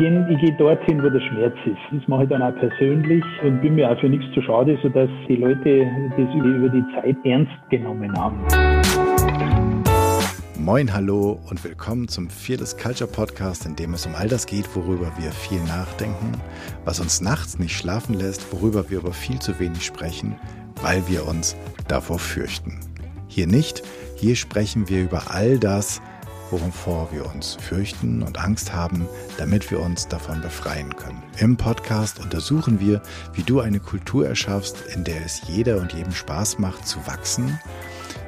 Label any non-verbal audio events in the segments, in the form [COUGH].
gehe ich geh dorthin, wo der Schmerz ist. Das mache ich dann auch persönlich und bin mir auch für nichts zu schade, sodass die Leute das über die Zeit ernst genommen haben. Moin, hallo und willkommen zum Fearless Culture Podcast, in dem es um all das geht, worüber wir viel nachdenken, was uns nachts nicht schlafen lässt, worüber wir aber viel zu wenig sprechen, weil wir uns davor fürchten. Hier nicht, hier sprechen wir über all das, wovor wir uns fürchten und Angst haben, damit wir uns davon befreien können. Im Podcast untersuchen wir, wie du eine Kultur erschaffst, in der es jeder und jedem Spaß macht zu wachsen,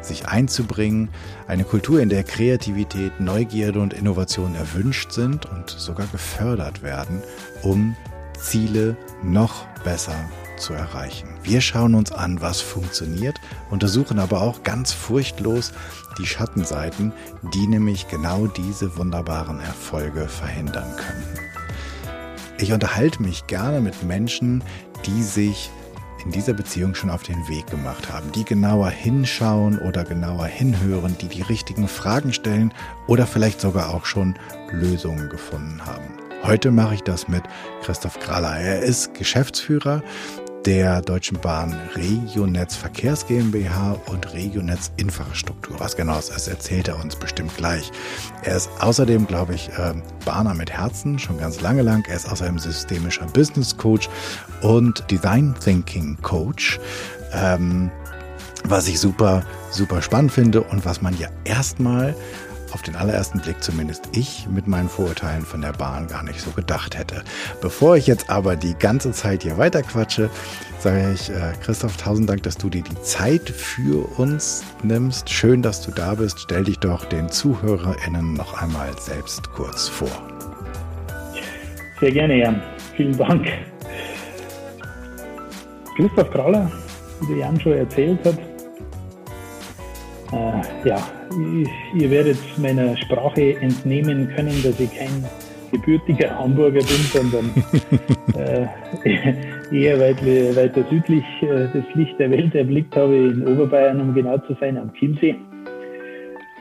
sich einzubringen, eine Kultur, in der Kreativität, Neugierde und Innovation erwünscht sind und sogar gefördert werden, um Ziele noch besser zu erreichen. Wir schauen uns an, was funktioniert, untersuchen aber auch ganz furchtlos die Schattenseiten, die nämlich genau diese wunderbaren Erfolge verhindern können. Ich unterhalte mich gerne mit Menschen, die sich in dieser Beziehung schon auf den Weg gemacht haben, die genauer hinschauen oder genauer hinhören, die die richtigen Fragen stellen oder vielleicht sogar auch schon Lösungen gefunden haben. Heute mache ich das mit Christoph Kraller. Er ist Geschäftsführer der Deutschen Bahn Regionetz Verkehrs GmbH und Regionetz Infrastruktur. Was genau das ist, erzählt er uns bestimmt gleich. Er ist außerdem, glaube ich, ähm, Bahner mit Herzen, schon ganz lange lang. Er ist außerdem systemischer Business Coach und Design Thinking Coach. Ähm, was ich super, super spannend finde und was man ja erstmal auf den allerersten Blick zumindest ich mit meinen Vorurteilen von der Bahn gar nicht so gedacht hätte. Bevor ich jetzt aber die ganze Zeit hier weiterquatsche, sage ich äh, Christoph, tausend Dank, dass du dir die Zeit für uns nimmst. Schön, dass du da bist. Stell dich doch den ZuhörerInnen noch einmal selbst kurz vor. Sehr gerne, Jan. Vielen Dank. Christoph Kraller, wie der Jan schon erzählt hat, äh, ja, ihr werdet meiner Sprache entnehmen können, dass ich kein gebürtiger Hamburger bin, sondern [LAUGHS] äh, eher weit, weiter südlich äh, das Licht der Welt erblickt habe, in Oberbayern, um genau zu sein, am Chiemsee.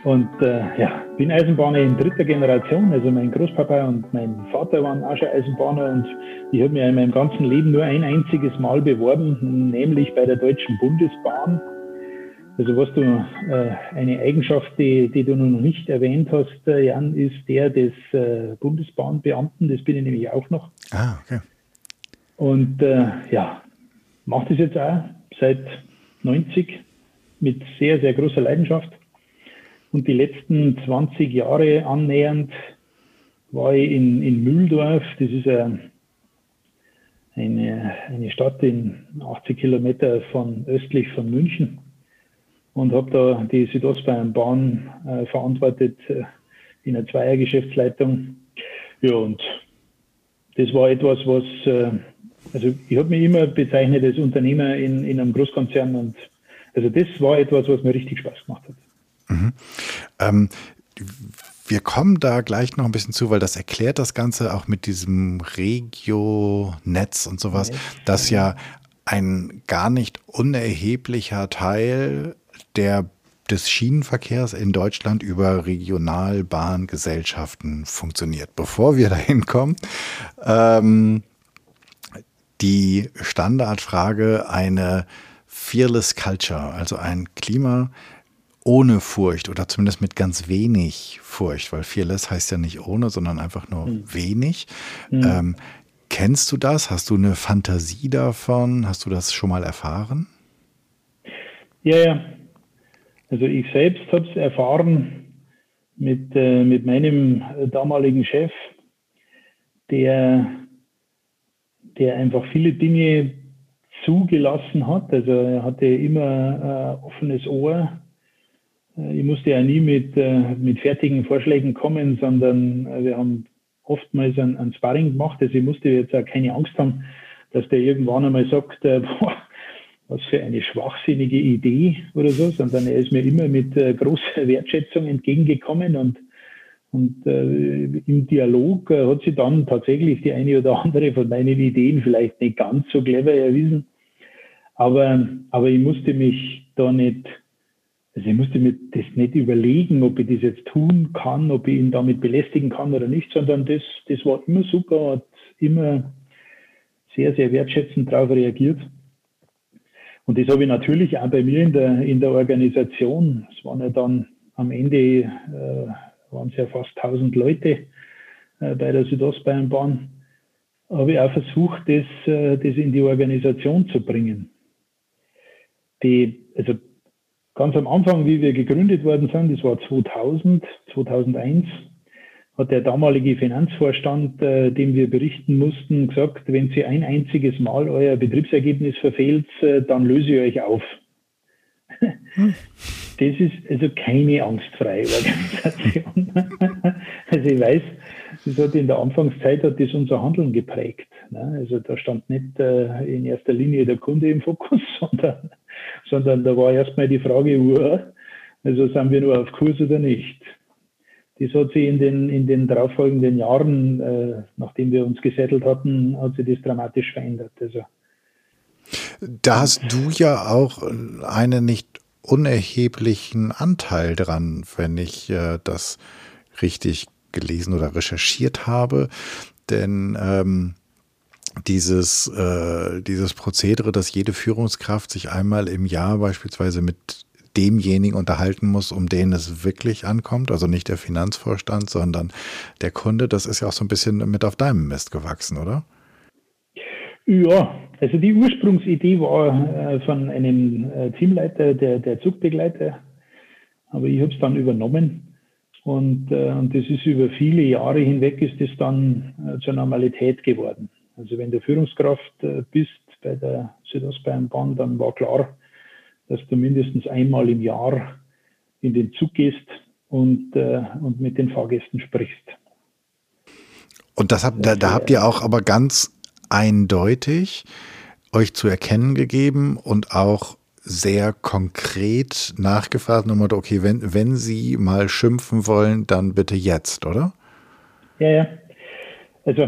Und äh, ja, bin Eisenbahner in dritter Generation. Also mein Großpapa und mein Vater waren auch schon Eisenbahner und ich habe mich in meinem ganzen Leben nur ein einziges Mal beworben, nämlich bei der Deutschen Bundesbahn. Also was du, äh, eine Eigenschaft, die, die du noch nicht erwähnt hast, äh, Jan, ist der des äh, Bundesbahnbeamten. Das bin ich nämlich auch noch. Ah, okay. Und äh, ja, mache das jetzt auch seit 90 mit sehr, sehr großer Leidenschaft. Und die letzten 20 Jahre annähernd war ich in, in Mühldorf. Das ist eine, eine, eine Stadt in 80 Kilometer von östlich von München und habe da die Südostbayernbahn äh, verantwortet äh, in einer Zweiergeschäftsleitung. Ja, und das war etwas, was, äh, also ich habe mich immer bezeichnet als Unternehmer in, in einem Großkonzern und also das war etwas, was mir richtig Spaß gemacht hat. Mhm. Ähm, wir kommen da gleich noch ein bisschen zu, weil das erklärt das Ganze auch mit diesem Regio-Netz und sowas, dass ja ein gar nicht unerheblicher Teil der des Schienenverkehrs in Deutschland über Regionalbahngesellschaften funktioniert. Bevor wir dahin kommen, ähm, die Standardfrage eine Fearless Culture, also ein Klima ohne Furcht oder zumindest mit ganz wenig Furcht, weil Fearless heißt ja nicht ohne, sondern einfach nur mhm. wenig. Mhm. Ähm, kennst du das? Hast du eine Fantasie davon? Hast du das schon mal erfahren? Ja, ja, also ich selbst habe es erfahren mit, äh, mit meinem damaligen Chef, der, der einfach viele Dinge zugelassen hat. Also er hatte immer äh, offenes Ohr. Äh, ich musste ja nie mit, äh, mit fertigen Vorschlägen kommen, sondern äh, wir haben oftmals ein, ein Sparring gemacht. Also ich musste jetzt auch keine Angst haben, dass der irgendwann einmal sagt, äh, [LAUGHS] boah, was für eine schwachsinnige Idee oder so, sondern er ist mir immer mit äh, großer Wertschätzung entgegengekommen und, und äh, im Dialog äh, hat sie dann tatsächlich die eine oder andere von meinen Ideen vielleicht nicht ganz so clever erwiesen. Aber, aber ich musste mich da nicht Also ich musste mir das nicht überlegen, ob ich das jetzt tun kann, ob ich ihn damit belästigen kann oder nicht, sondern das, das war immer super, hat immer sehr, sehr wertschätzend darauf reagiert. Und das habe ich natürlich auch bei mir in der, in der Organisation. Es waren ja dann am Ende, äh, waren es ja fast 1000 Leute äh, bei der Südostbayernbahn. Habe ich auch versucht, das, äh, das in die Organisation zu bringen. Die, also ganz am Anfang, wie wir gegründet worden sind, das war 2000, 2001, hat der damalige Finanzvorstand, äh, dem wir berichten mussten, gesagt, wenn Sie ein einziges Mal euer Betriebsergebnis verfehlt, äh, dann löse ich euch auf. Hm. Das ist also keine angstfreie Organisation. [LAUGHS] also ich weiß, das hat in der Anfangszeit hat das unser Handeln geprägt. Ne? Also da stand nicht äh, in erster Linie der Kunde im Fokus, [LAUGHS] sondern, sondern da war erstmal die Frage, also sind wir nur auf Kurs oder nicht? Das hat sich in den, in den darauffolgenden Jahren, äh, nachdem wir uns gesettelt hatten, hat sich das dramatisch verändert. Also, da hast du ja auch einen nicht unerheblichen Anteil dran, wenn ich äh, das richtig gelesen oder recherchiert habe. Denn ähm, dieses, äh, dieses Prozedere, dass jede Führungskraft sich einmal im Jahr beispielsweise mit demjenigen unterhalten muss, um den es wirklich ankommt. Also nicht der Finanzvorstand, sondern der Kunde. Das ist ja auch so ein bisschen mit auf deinem Mist gewachsen, oder? Ja, also die Ursprungsidee war äh, von einem äh, Teamleiter, der, der Zugbegleiter, aber ich habe es dann übernommen und, äh, und das ist über viele Jahre hinweg ist das dann zur Normalität geworden. Also wenn du Führungskraft bist bei der Südostbayernbahn, dann war klar, dass du mindestens einmal im Jahr in den Zug gehst und, äh, und mit den Fahrgästen sprichst. Und das habt, da, da habt ihr auch aber ganz eindeutig euch zu erkennen gegeben und auch sehr konkret nachgefragt, nochmal, okay, wenn, wenn Sie mal schimpfen wollen, dann bitte jetzt, oder? Ja, ja. Also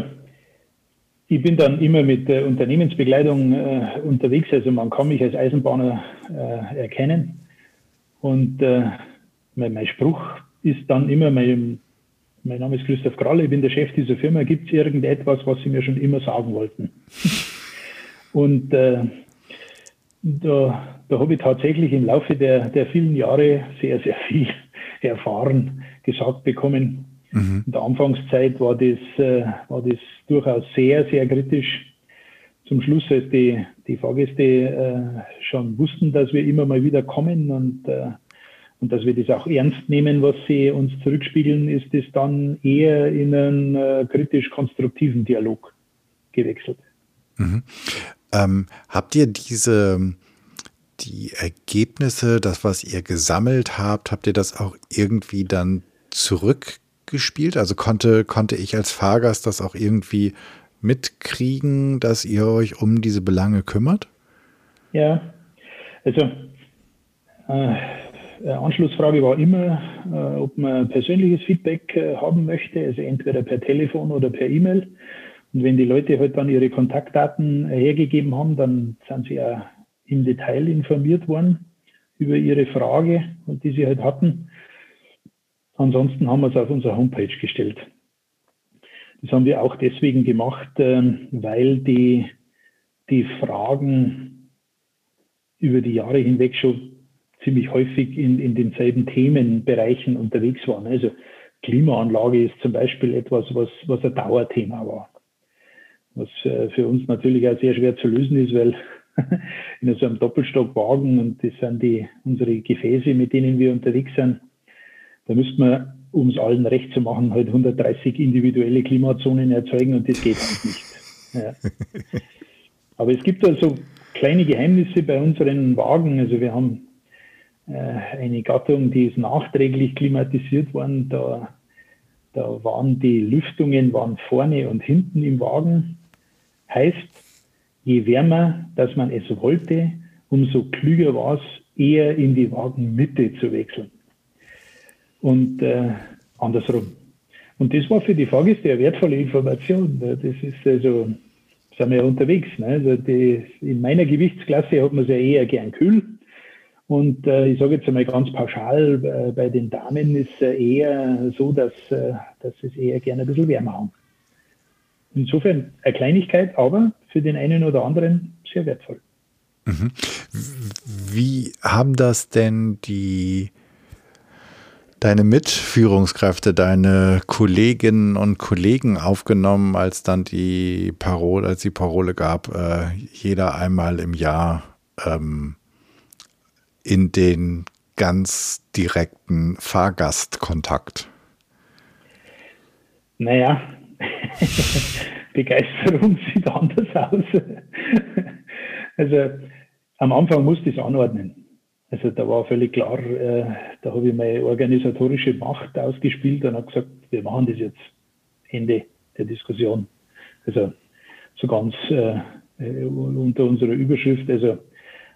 ich bin dann immer mit der Unternehmensbegleitung äh, unterwegs, also man kann mich als Eisenbahner äh, erkennen. Und äh, mein, mein, Spruch ist dann immer, mein, mein Name ist Christoph Kralle, ich bin der Chef dieser Firma, gibt es irgendetwas, was Sie mir schon immer sagen wollten? [LAUGHS] Und äh, da, da habe ich tatsächlich im Laufe der, der vielen Jahre sehr, sehr viel [LAUGHS] erfahren, gesagt bekommen. Mhm. In der Anfangszeit war das, äh, war das durchaus sehr, sehr kritisch. Zum Schluss, als die, die Fahrgäste äh, schon wussten, dass wir immer mal wieder kommen und, äh, und dass wir das auch ernst nehmen, was sie uns zurückspiegeln, ist es dann eher in einen äh, kritisch-konstruktiven Dialog gewechselt. Mhm. Ähm, habt ihr diese die Ergebnisse, das, was ihr gesammelt habt, habt ihr das auch irgendwie dann zurück gespielt? Also konnte, konnte ich als Fahrgast das auch irgendwie mitkriegen, dass ihr euch um diese Belange kümmert? Ja, also äh, Anschlussfrage war immer, äh, ob man persönliches Feedback äh, haben möchte, also entweder per Telefon oder per E-Mail. Und wenn die Leute halt dann ihre Kontaktdaten hergegeben haben, dann sind sie ja im Detail informiert worden über ihre Frage, die sie halt hatten. Ansonsten haben wir es auf unsere Homepage gestellt. Das haben wir auch deswegen gemacht, ähm, weil die, die Fragen über die Jahre hinweg schon ziemlich häufig in, in denselben Themenbereichen unterwegs waren. Also Klimaanlage ist zum Beispiel etwas, was, was ein Dauerthema war. Was äh, für uns natürlich auch sehr schwer zu lösen ist, weil [LAUGHS] in so einem Doppelstockwagen, und das sind die, unsere Gefäße, mit denen wir unterwegs sind, da müsste man, um es allen recht zu machen, halt 130 individuelle Klimazonen erzeugen und das geht halt nicht. Ja. [LAUGHS] Aber es gibt also kleine Geheimnisse bei unseren Wagen. Also wir haben äh, eine Gattung, die ist nachträglich klimatisiert worden. Da, da waren die Lüftungen waren vorne und hinten im Wagen. Heißt, je wärmer, dass man es wollte, umso klüger war es, eher in die Wagenmitte zu wechseln und äh, andersrum. Und das war für die Fahrgäste eine wertvolle Information. Das ist also, sind wir ja unterwegs. Ne? Also die, in meiner Gewichtsklasse hat man es ja eher gern kühl. Und äh, ich sage jetzt einmal ganz pauschal, äh, bei den Damen ist es eher so, dass, äh, dass sie es eher gerne ein bisschen wärmer haben. Insofern eine Kleinigkeit, aber für den einen oder anderen sehr wertvoll. Mhm. Wie haben das denn die deine Mitführungskräfte, deine Kolleginnen und Kollegen aufgenommen, als dann die Parole, als die Parole gab, äh, jeder einmal im Jahr ähm, in den ganz direkten Fahrgastkontakt? Naja, [LAUGHS] Begeisterung [LAUGHS] sieht anders aus. also am Anfang musste ich es anordnen. Also da war völlig klar, äh, da habe ich meine organisatorische Macht ausgespielt und habe gesagt, wir machen das jetzt Ende der Diskussion. Also so ganz äh, äh unter unserer Überschrift, also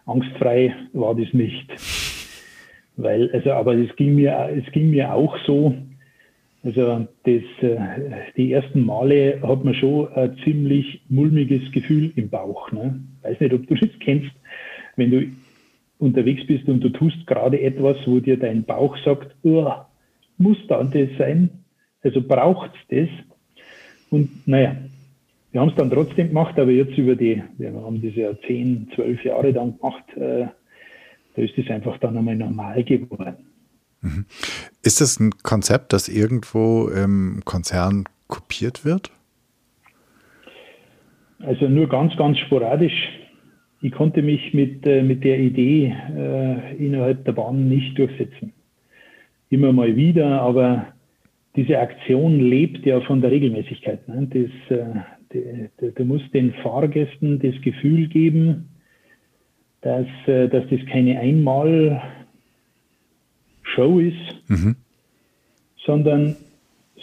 angstfrei war das nicht. Weil, also, aber es ging mir, es ging mir auch so, also das, äh, die ersten Male hat man schon ein ziemlich mulmiges Gefühl im Bauch. Ne? Weiß nicht, ob du das kennst, wenn du unterwegs bist und du tust gerade etwas, wo dir dein Bauch sagt, oh, muss da das sein? Also braucht es das? Und naja, wir haben es dann trotzdem gemacht, aber jetzt über die, wir haben das ja zehn, zwölf Jahre dann gemacht, äh, da ist es einfach dann einmal normal geworden. Mhm. Ist das ein Konzept, das irgendwo im Konzern kopiert wird? Also nur ganz, ganz sporadisch ich konnte mich mit, äh, mit der Idee äh, innerhalb der Bahn nicht durchsetzen. Immer mal wieder, aber diese Aktion lebt ja von der Regelmäßigkeit. Ne? Das, äh, du musst den Fahrgästen das Gefühl geben, dass, äh, dass das keine Einmal-Show ist, mhm. sondern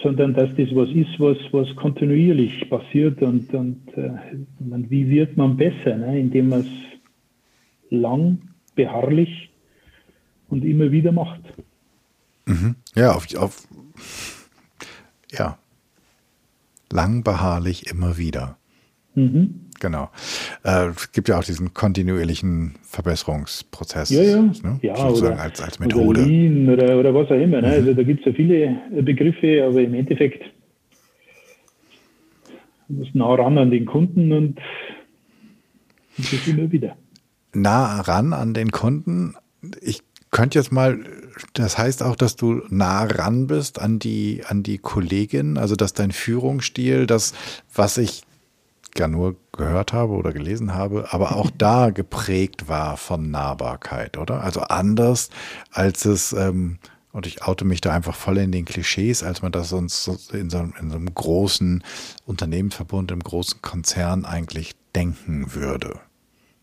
sondern dass das was ist, was, was kontinuierlich passiert und, und äh, wie wird man besser, ne? indem man es lang, beharrlich und immer wieder macht. Mhm. Ja, auf, auf, ja, lang, beharrlich, immer wieder. Mhm. Genau. Äh, es gibt ja auch diesen kontinuierlichen Verbesserungsprozess. Ja, ja. Ne? ja Sozusagen oder, als, als Methode. Oder, Lean oder, oder was auch immer. Ne? Mhm. Also da gibt es ja viele Begriffe, aber im Endeffekt muss nah ran an den Kunden und, das immer wieder. Nah ran an den Kunden. Ich könnte jetzt mal, das heißt auch, dass du nah ran bist an die, an die Kollegin, also dass dein Führungsstil, das, was ich ja nur gehört habe oder gelesen habe, aber auch da geprägt war von Nahbarkeit, oder? Also anders als es, ähm, und ich oute mich da einfach voll in den Klischees, als man das sonst in so, in so einem großen Unternehmensverbund, im großen Konzern eigentlich denken würde.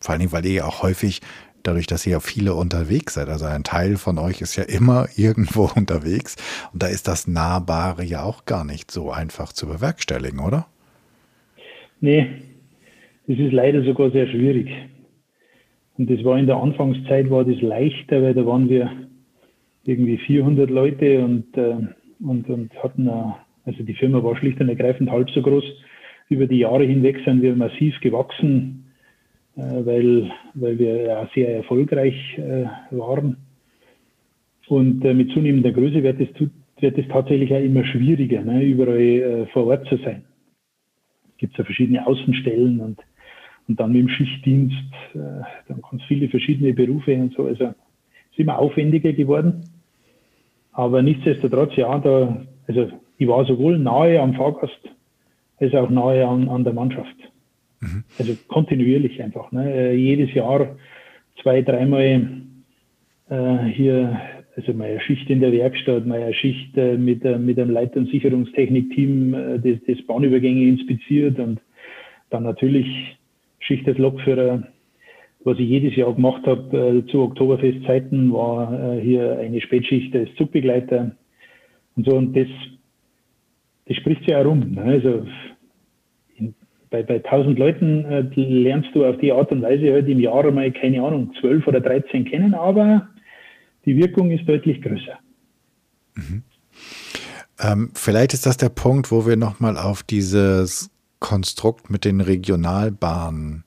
Vor allen Dingen, weil ihr ja auch häufig dadurch, dass ihr ja viele unterwegs seid. Also ein Teil von euch ist ja immer [LAUGHS] irgendwo unterwegs. Und da ist das Nahbare ja auch gar nicht so einfach zu bewerkstelligen, oder? Nee, das ist leider sogar sehr schwierig. Und das war in der Anfangszeit war das leichter, weil da waren wir irgendwie 400 Leute und, äh, und, und hatten, eine, also die Firma war schlicht und ergreifend halb so groß. Über die Jahre hinweg sind wir massiv gewachsen, äh, weil, weil wir ja sehr erfolgreich äh, waren. Und äh, mit zunehmender Größe wird es, wird es tatsächlich auch immer schwieriger, ne, überall äh, vor Ort zu sein gibt es ja verschiedene Außenstellen und, und dann mit dem Schichtdienst, äh, dann ganz viele verschiedene Berufe und so. Also ist immer aufwendiger geworden. Aber nichtsdestotrotz, ja, da, also ich war sowohl nahe am Fahrgast als auch nahe an, an der Mannschaft. Mhm. Also kontinuierlich einfach. Ne? Äh, jedes Jahr zwei, dreimal äh, hier also meine Schicht in der Werkstatt, meine Schicht äh, mit, äh, mit einem Leit- und Sicherungstechnikteam äh, das, das Bahnübergänge inspiziert und dann natürlich Schicht als Lokführer. Was ich jedes Jahr gemacht habe zu Oktoberfestzeiten, war hier eine Spätschicht als Zugbegleiter und so. Und das, das spricht sich auch rum. Ne? Also in, bei, bei 1000 Leuten lernst du auf die Art und Weise halt im Jahr mal, keine Ahnung, 12 oder 13 kennen, aber die Wirkung ist deutlich größer. Mhm. Ähm, vielleicht ist das der Punkt, wo wir nochmal auf dieses Konstrukt mit den Regionalbahnen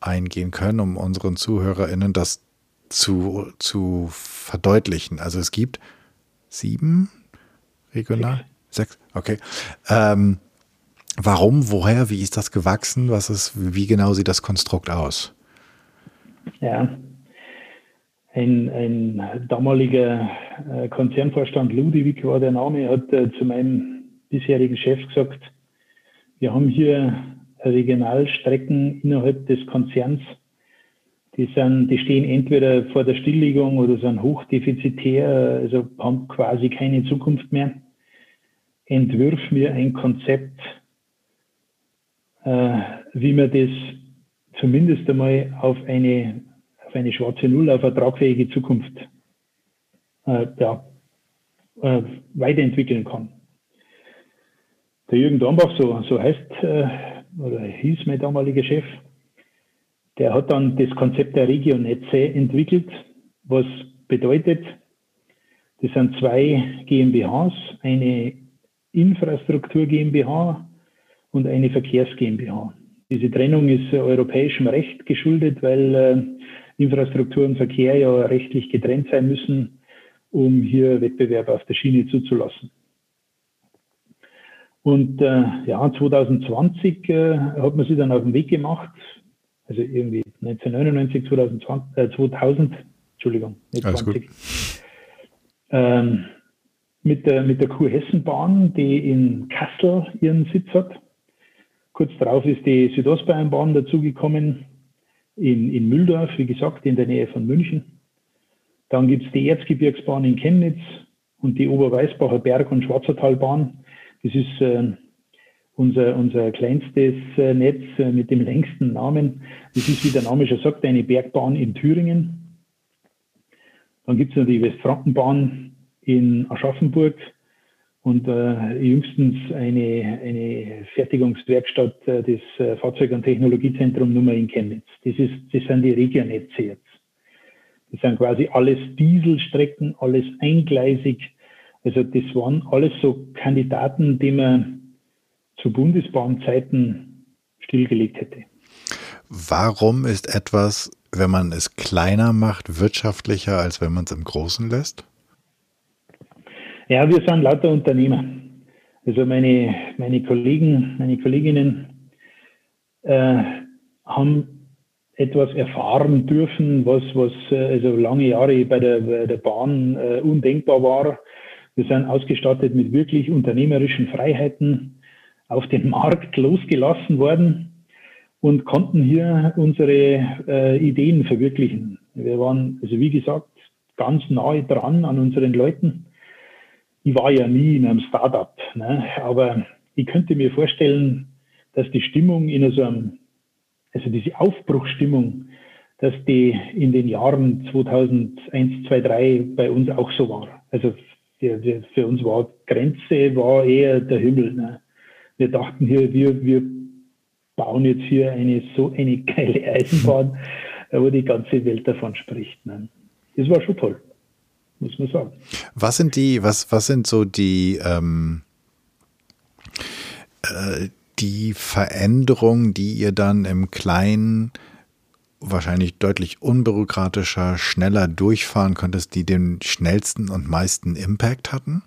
eingehen können, um unseren ZuhörerInnen das zu, zu verdeutlichen. Also es gibt sieben regional? Sechs, Sechs. okay. Ähm, warum, woher, wie ist das gewachsen? Was ist, wie genau sieht das Konstrukt aus? Ja, ein, ein damaliger äh, Konzernvorstand Ludwig war der Name, hat äh, zu meinem bisherigen Chef gesagt, wir haben hier Regionalstrecken innerhalb des Konzerns, die, sind, die stehen entweder vor der Stilllegung oder sind hochdefizitär, also haben quasi keine Zukunft mehr. Entwirf mir ein Konzept, äh, wie man das zumindest einmal auf eine auf eine schwarze Null, auf eine tragfähige Zukunft äh, ja, äh, weiterentwickeln kann. Der Jürgen Dornbach, so, so heißt äh, oder hieß mein damaliger Chef, der hat dann das Konzept der Regionetze entwickelt, was bedeutet, das sind zwei GmbHs, eine Infrastruktur GmbH und eine Verkehrs GmbH. Diese Trennung ist europäischem Recht geschuldet, weil äh, Infrastruktur und Verkehr ja rechtlich getrennt sein müssen, um hier Wettbewerb auf der Schiene zuzulassen. Und äh, ja, 2020 äh, hat man sich dann auf den Weg gemacht, also irgendwie 1999, 2020, äh, 2000, Entschuldigung, nicht Alles 20, ähm, mit der, mit der Kurhessenbahn, die in Kassel ihren Sitz hat. Kurz darauf ist die Südostbayernbahn dazugekommen, in, in Mühldorf, wie gesagt, in der Nähe von München. Dann gibt es die Erzgebirgsbahn in Chemnitz und die Oberweißbacher Berg- und Schwarzertalbahn. Das ist äh, unser, unser kleinstes äh, Netz äh, mit dem längsten Namen. Das ist, wie der Name schon sagt, eine Bergbahn in Thüringen. Dann gibt es noch die Westfrankenbahn in Aschaffenburg und äh, jüngstens eine, eine Fertigungswerkstatt äh, des äh, Fahrzeug- und Technologiezentrum Nummer in Chemnitz. Das, ist, das sind die Regionetze jetzt. Das sind quasi alles Dieselstrecken, alles eingleisig. Also das waren alles so Kandidaten, die man zu Bundesbahnzeiten stillgelegt hätte. Warum ist etwas, wenn man es kleiner macht, wirtschaftlicher, als wenn man es im Großen lässt? Ja, wir sind lauter Unternehmer. Also meine, meine Kollegen, meine Kolleginnen äh, haben etwas erfahren dürfen, was, was äh, also lange Jahre bei der, bei der Bahn äh, undenkbar war. Wir sind ausgestattet mit wirklich unternehmerischen Freiheiten, auf den Markt losgelassen worden und konnten hier unsere äh, Ideen verwirklichen. Wir waren, also wie gesagt, ganz nahe dran an unseren Leuten ich war ja nie in einem Startup, ne? aber ich könnte mir vorstellen, dass die Stimmung in so einem, also diese Aufbruchsstimmung, dass die in den Jahren 2001, 2, 3 bei uns auch so war. Also für, für uns war Grenze war eher der Himmel. Ne? Wir dachten hier, wir, wir bauen jetzt hier eine so eine geile Eisenbahn, wo die ganze Welt davon spricht. Ne? Das war schon toll muss man sagen. Was sind die, was, was sind so die, ähm, äh, die Veränderungen, die ihr dann im Kleinen wahrscheinlich deutlich unbürokratischer, schneller durchfahren könntest, die den schnellsten und meisten Impact hatten?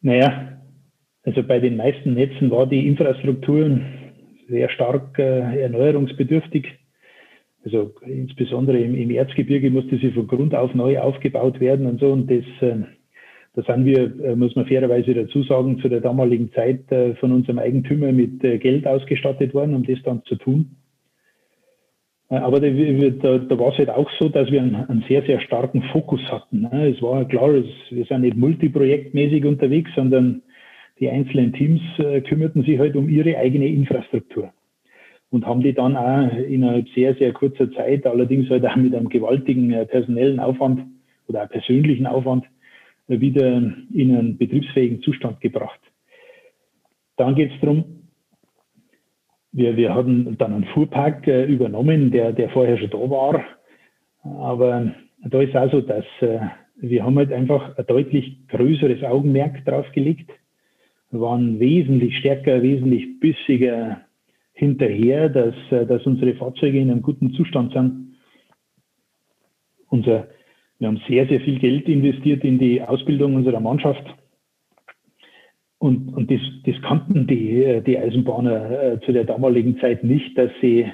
Naja, also bei den meisten Netzen war die Infrastruktur sehr stark äh, erneuerungsbedürftig. Also insbesondere im, im, Erzgebirge musste sie von Grund auf neu aufgebaut werden und so. Und das, äh, da sind wir, äh, muss man fairerweise dazu sagen, zu der damaligen Zeit äh, von unserem Eigentümer mit äh, Geld ausgestattet worden, um das dann zu tun. Aber da, da, da war es halt auch so, dass wir einen, einen sehr, sehr starken Fokus hatten. Ne? Es war klar, es, wir sind nicht multiprojektmäßig unterwegs, sondern die einzelnen Teams kümmerten sich halt um ihre eigene Infrastruktur und haben die dann auch innerhalb sehr, sehr kurzer Zeit, allerdings halt auch mit einem gewaltigen äh, personellen Aufwand oder auch persönlichen Aufwand, äh, wieder in einen betriebsfähigen Zustand gebracht. Dann geht es darum, wir, wir hatten dann einen Fuhrpark äh, übernommen, der, der vorher schon da war. Aber da ist auch so, dass wir haben halt einfach ein deutlich größeres Augenmerk drauf gelegt. Waren wesentlich stärker, wesentlich bissiger hinterher, dass, äh, dass unsere Fahrzeuge in einem guten Zustand sind. unser, wir haben sehr, sehr viel Geld investiert in die Ausbildung unserer Mannschaft. Und, und das, das kannten die, die Eisenbahner äh, zu der damaligen Zeit nicht, dass sie,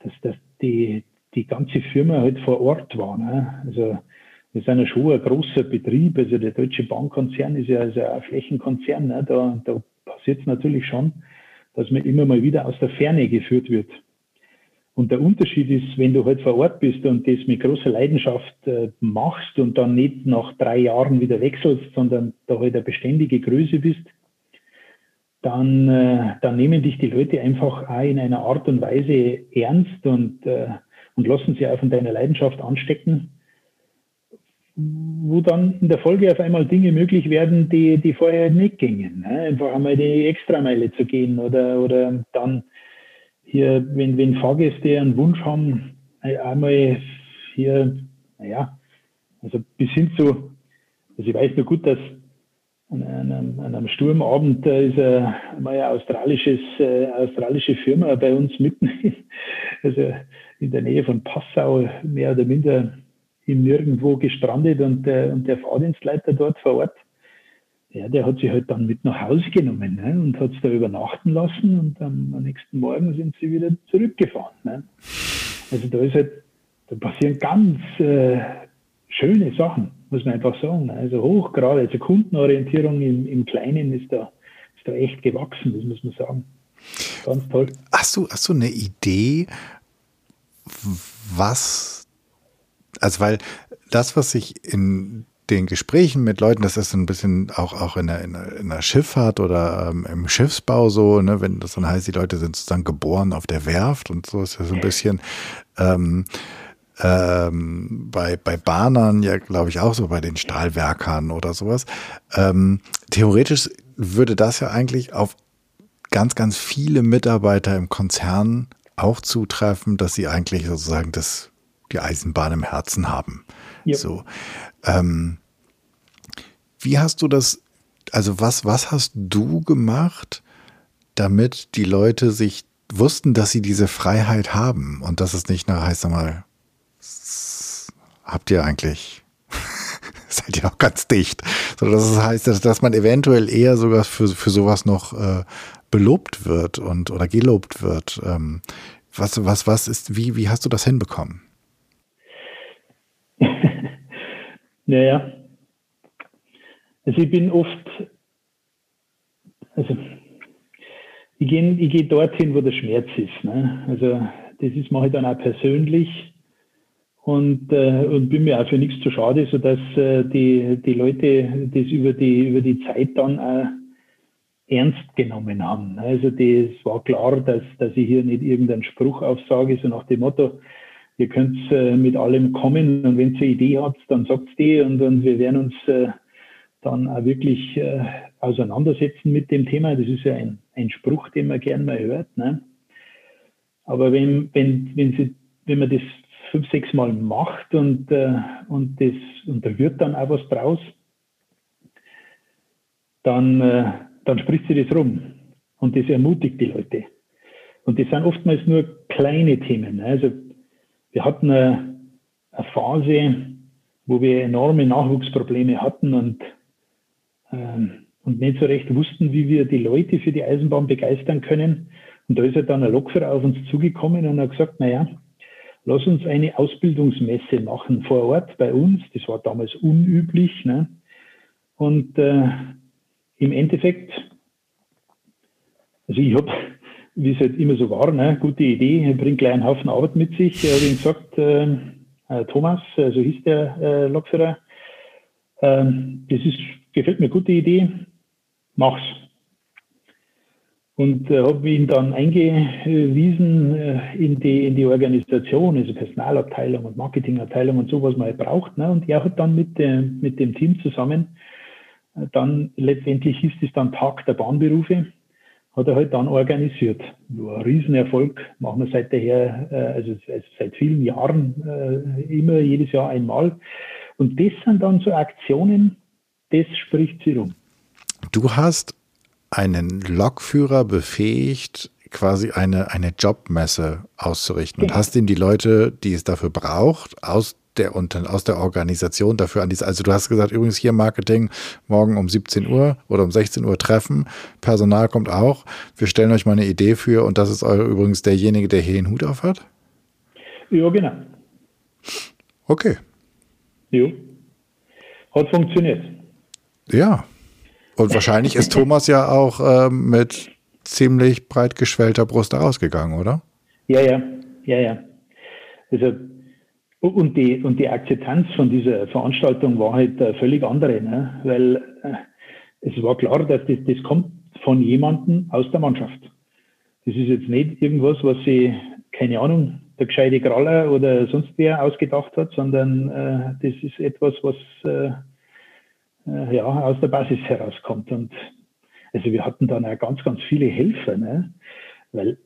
dass, dass die, die ganze Firma halt vor Ort war. Ne? Also wir sind ja schon ein großer Betrieb, also der Deutsche Bahnkonzern ist ja, ja ein Flächenkonzern, ne? da, da passiert es natürlich schon, dass man immer mal wieder aus der Ferne geführt wird. Und der Unterschied ist, wenn du halt vor Ort bist und das mit großer Leidenschaft äh, machst und dann nicht nach drei Jahren wieder wechselst, sondern da halt eine beständige Größe bist, dann, äh, dann nehmen dich die Leute einfach auch in einer Art und Weise ernst und, äh, und lassen sich auch von deiner Leidenschaft anstecken, wo dann in der Folge auf einmal Dinge möglich werden, die, die vorher nicht gingen. Ne? Einfach einmal die Extrameile zu gehen oder, oder dann hier, wenn, wenn Fahrgäste einen Wunsch haben, einmal hier, naja, also bis hin zu, also ich weiß nur gut, dass an einem, an einem Sturmabend da ist eine, mal eine australisches, äh, australische Firma bei uns mitten, [LAUGHS] also in der Nähe von Passau, mehr oder minder im Nirgendwo gestrandet und der, und der Fahrdienstleiter dort vor Ort, ja, der hat sie halt dann mit nach Hause genommen ne, und hat es da übernachten lassen und am, am, nächsten Morgen sind sie wieder zurückgefahren. Ne. Also da ist halt, da passieren ganz äh, schöne Sachen, muss man einfach sagen. Ne. Also hochgrade, also Kundenorientierung im, im Kleinen ist da, ist da echt gewachsen, das muss man sagen. Ganz toll. Hast du, hast du eine Idee, was, also weil das, was sich in den Gesprächen mit Leuten, das ist ein bisschen auch, auch in, der, in, der, in der Schifffahrt oder ähm, im Schiffsbau so, ne, wenn das dann heißt, die Leute sind sozusagen geboren auf der Werft und so ist ja so ein bisschen ähm, ähm, bei, bei Bahnern ja, glaube ich, auch so bei den Stahlwerkern oder sowas. Ähm, theoretisch würde das ja eigentlich auf ganz, ganz viele Mitarbeiter im Konzern auch zutreffen, dass sie eigentlich sozusagen das, die Eisenbahn im Herzen haben. Ja. So. Ähm, wie hast du das, also was, was hast du gemacht, damit die Leute sich wussten, dass sie diese Freiheit haben und dass es nicht nach, heißt mal, habt ihr eigentlich, [LAUGHS] seid ihr auch ganz dicht, so dass es heißt, dass, dass man eventuell eher sogar für, für sowas noch äh, belobt wird und oder gelobt wird. Ähm, was, was, was ist, wie, wie hast du das hinbekommen? [LAUGHS] Naja. Also ich bin oft, also ich gehe ich geh dorthin, wo der Schmerz ist. Ne? Also das ist mir halt dann auch persönlich und, äh, und bin mir auch für nichts zu schade, sodass äh, die, die Leute das über die, über die Zeit dann auch ernst genommen haben. Also das war klar, dass, dass ich hier nicht irgendeinen Spruch aufsage, so nach dem Motto, ihr könnt äh, mit allem kommen und wenn ihr eine Idee habt, dann sagt die und, und wir werden uns äh, dann auch wirklich äh, auseinandersetzen mit dem Thema. Das ist ja ein, ein Spruch, den man gern mal hört. Ne? Aber wenn, wenn, wenn, sie, wenn man das fünf, sechs Mal macht und, äh, und, das, und da wird dann auch was draus, dann, äh, dann spricht sie das rum und das ermutigt die Leute. Und das sind oftmals nur kleine Themen. Ne? Also wir hatten eine, eine Phase, wo wir enorme Nachwuchsprobleme hatten und, ähm, und nicht so recht wussten, wie wir die Leute für die Eisenbahn begeistern können. Und da ist halt dann ein Lokführer auf uns zugekommen und hat gesagt, naja, lass uns eine Ausbildungsmesse machen vor Ort bei uns. Das war damals unüblich. Ne? Und äh, im Endeffekt, also ich habe wie es halt immer so war, ne? gute Idee, bringt gleich einen Haufen Arbeit mit sich. Hat ihm gesagt, äh, äh, Thomas, so also hieß der äh, Lokführer, äh, das ist, gefällt mir, gute Idee, mach's. Und äh, habe ihn dann eingewiesen äh, in, die, in die Organisation, also Personalabteilung und Marketingabteilung und so, was man halt braucht. Ne? Und er hat dann mit, äh, mit dem Team zusammen, äh, dann letztendlich hieß es dann Tag der Bahnberufe hat er halt dann organisiert. War ein Riesenerfolg, machen wir seit daher, äh, also seit vielen Jahren äh, immer jedes Jahr einmal. Und das sind dann so Aktionen, das spricht sie rum. Du hast einen Lokführer befähigt, quasi eine, eine Jobmesse auszurichten genau. und hast ihm die Leute, die es dafür braucht, aus der aus der Organisation dafür an diese, also du hast gesagt, übrigens hier Marketing, morgen um 17 Uhr oder um 16 Uhr treffen, Personal kommt auch, wir stellen euch mal eine Idee für und das ist übrigens derjenige, der hier den Hut auf hat? Ja, genau. Okay. Jo. Hat funktioniert. Ja. Und wahrscheinlich ist Thomas ja auch ähm, mit ziemlich breit geschwellter Brust rausgegangen, oder? Ja, ja, ja, ja. Also, und die, und die Akzeptanz von dieser Veranstaltung war halt eine völlig andere, ne? weil äh, es war klar, dass das, das kommt von jemandem aus der Mannschaft. Das ist jetzt nicht irgendwas, was sie, keine Ahnung, der gescheite Kraller oder sonst wer ausgedacht hat, sondern äh, das ist etwas, was äh, äh, ja, aus der Basis herauskommt. Und also wir hatten dann auch ganz, ganz viele Helfer, ne? weil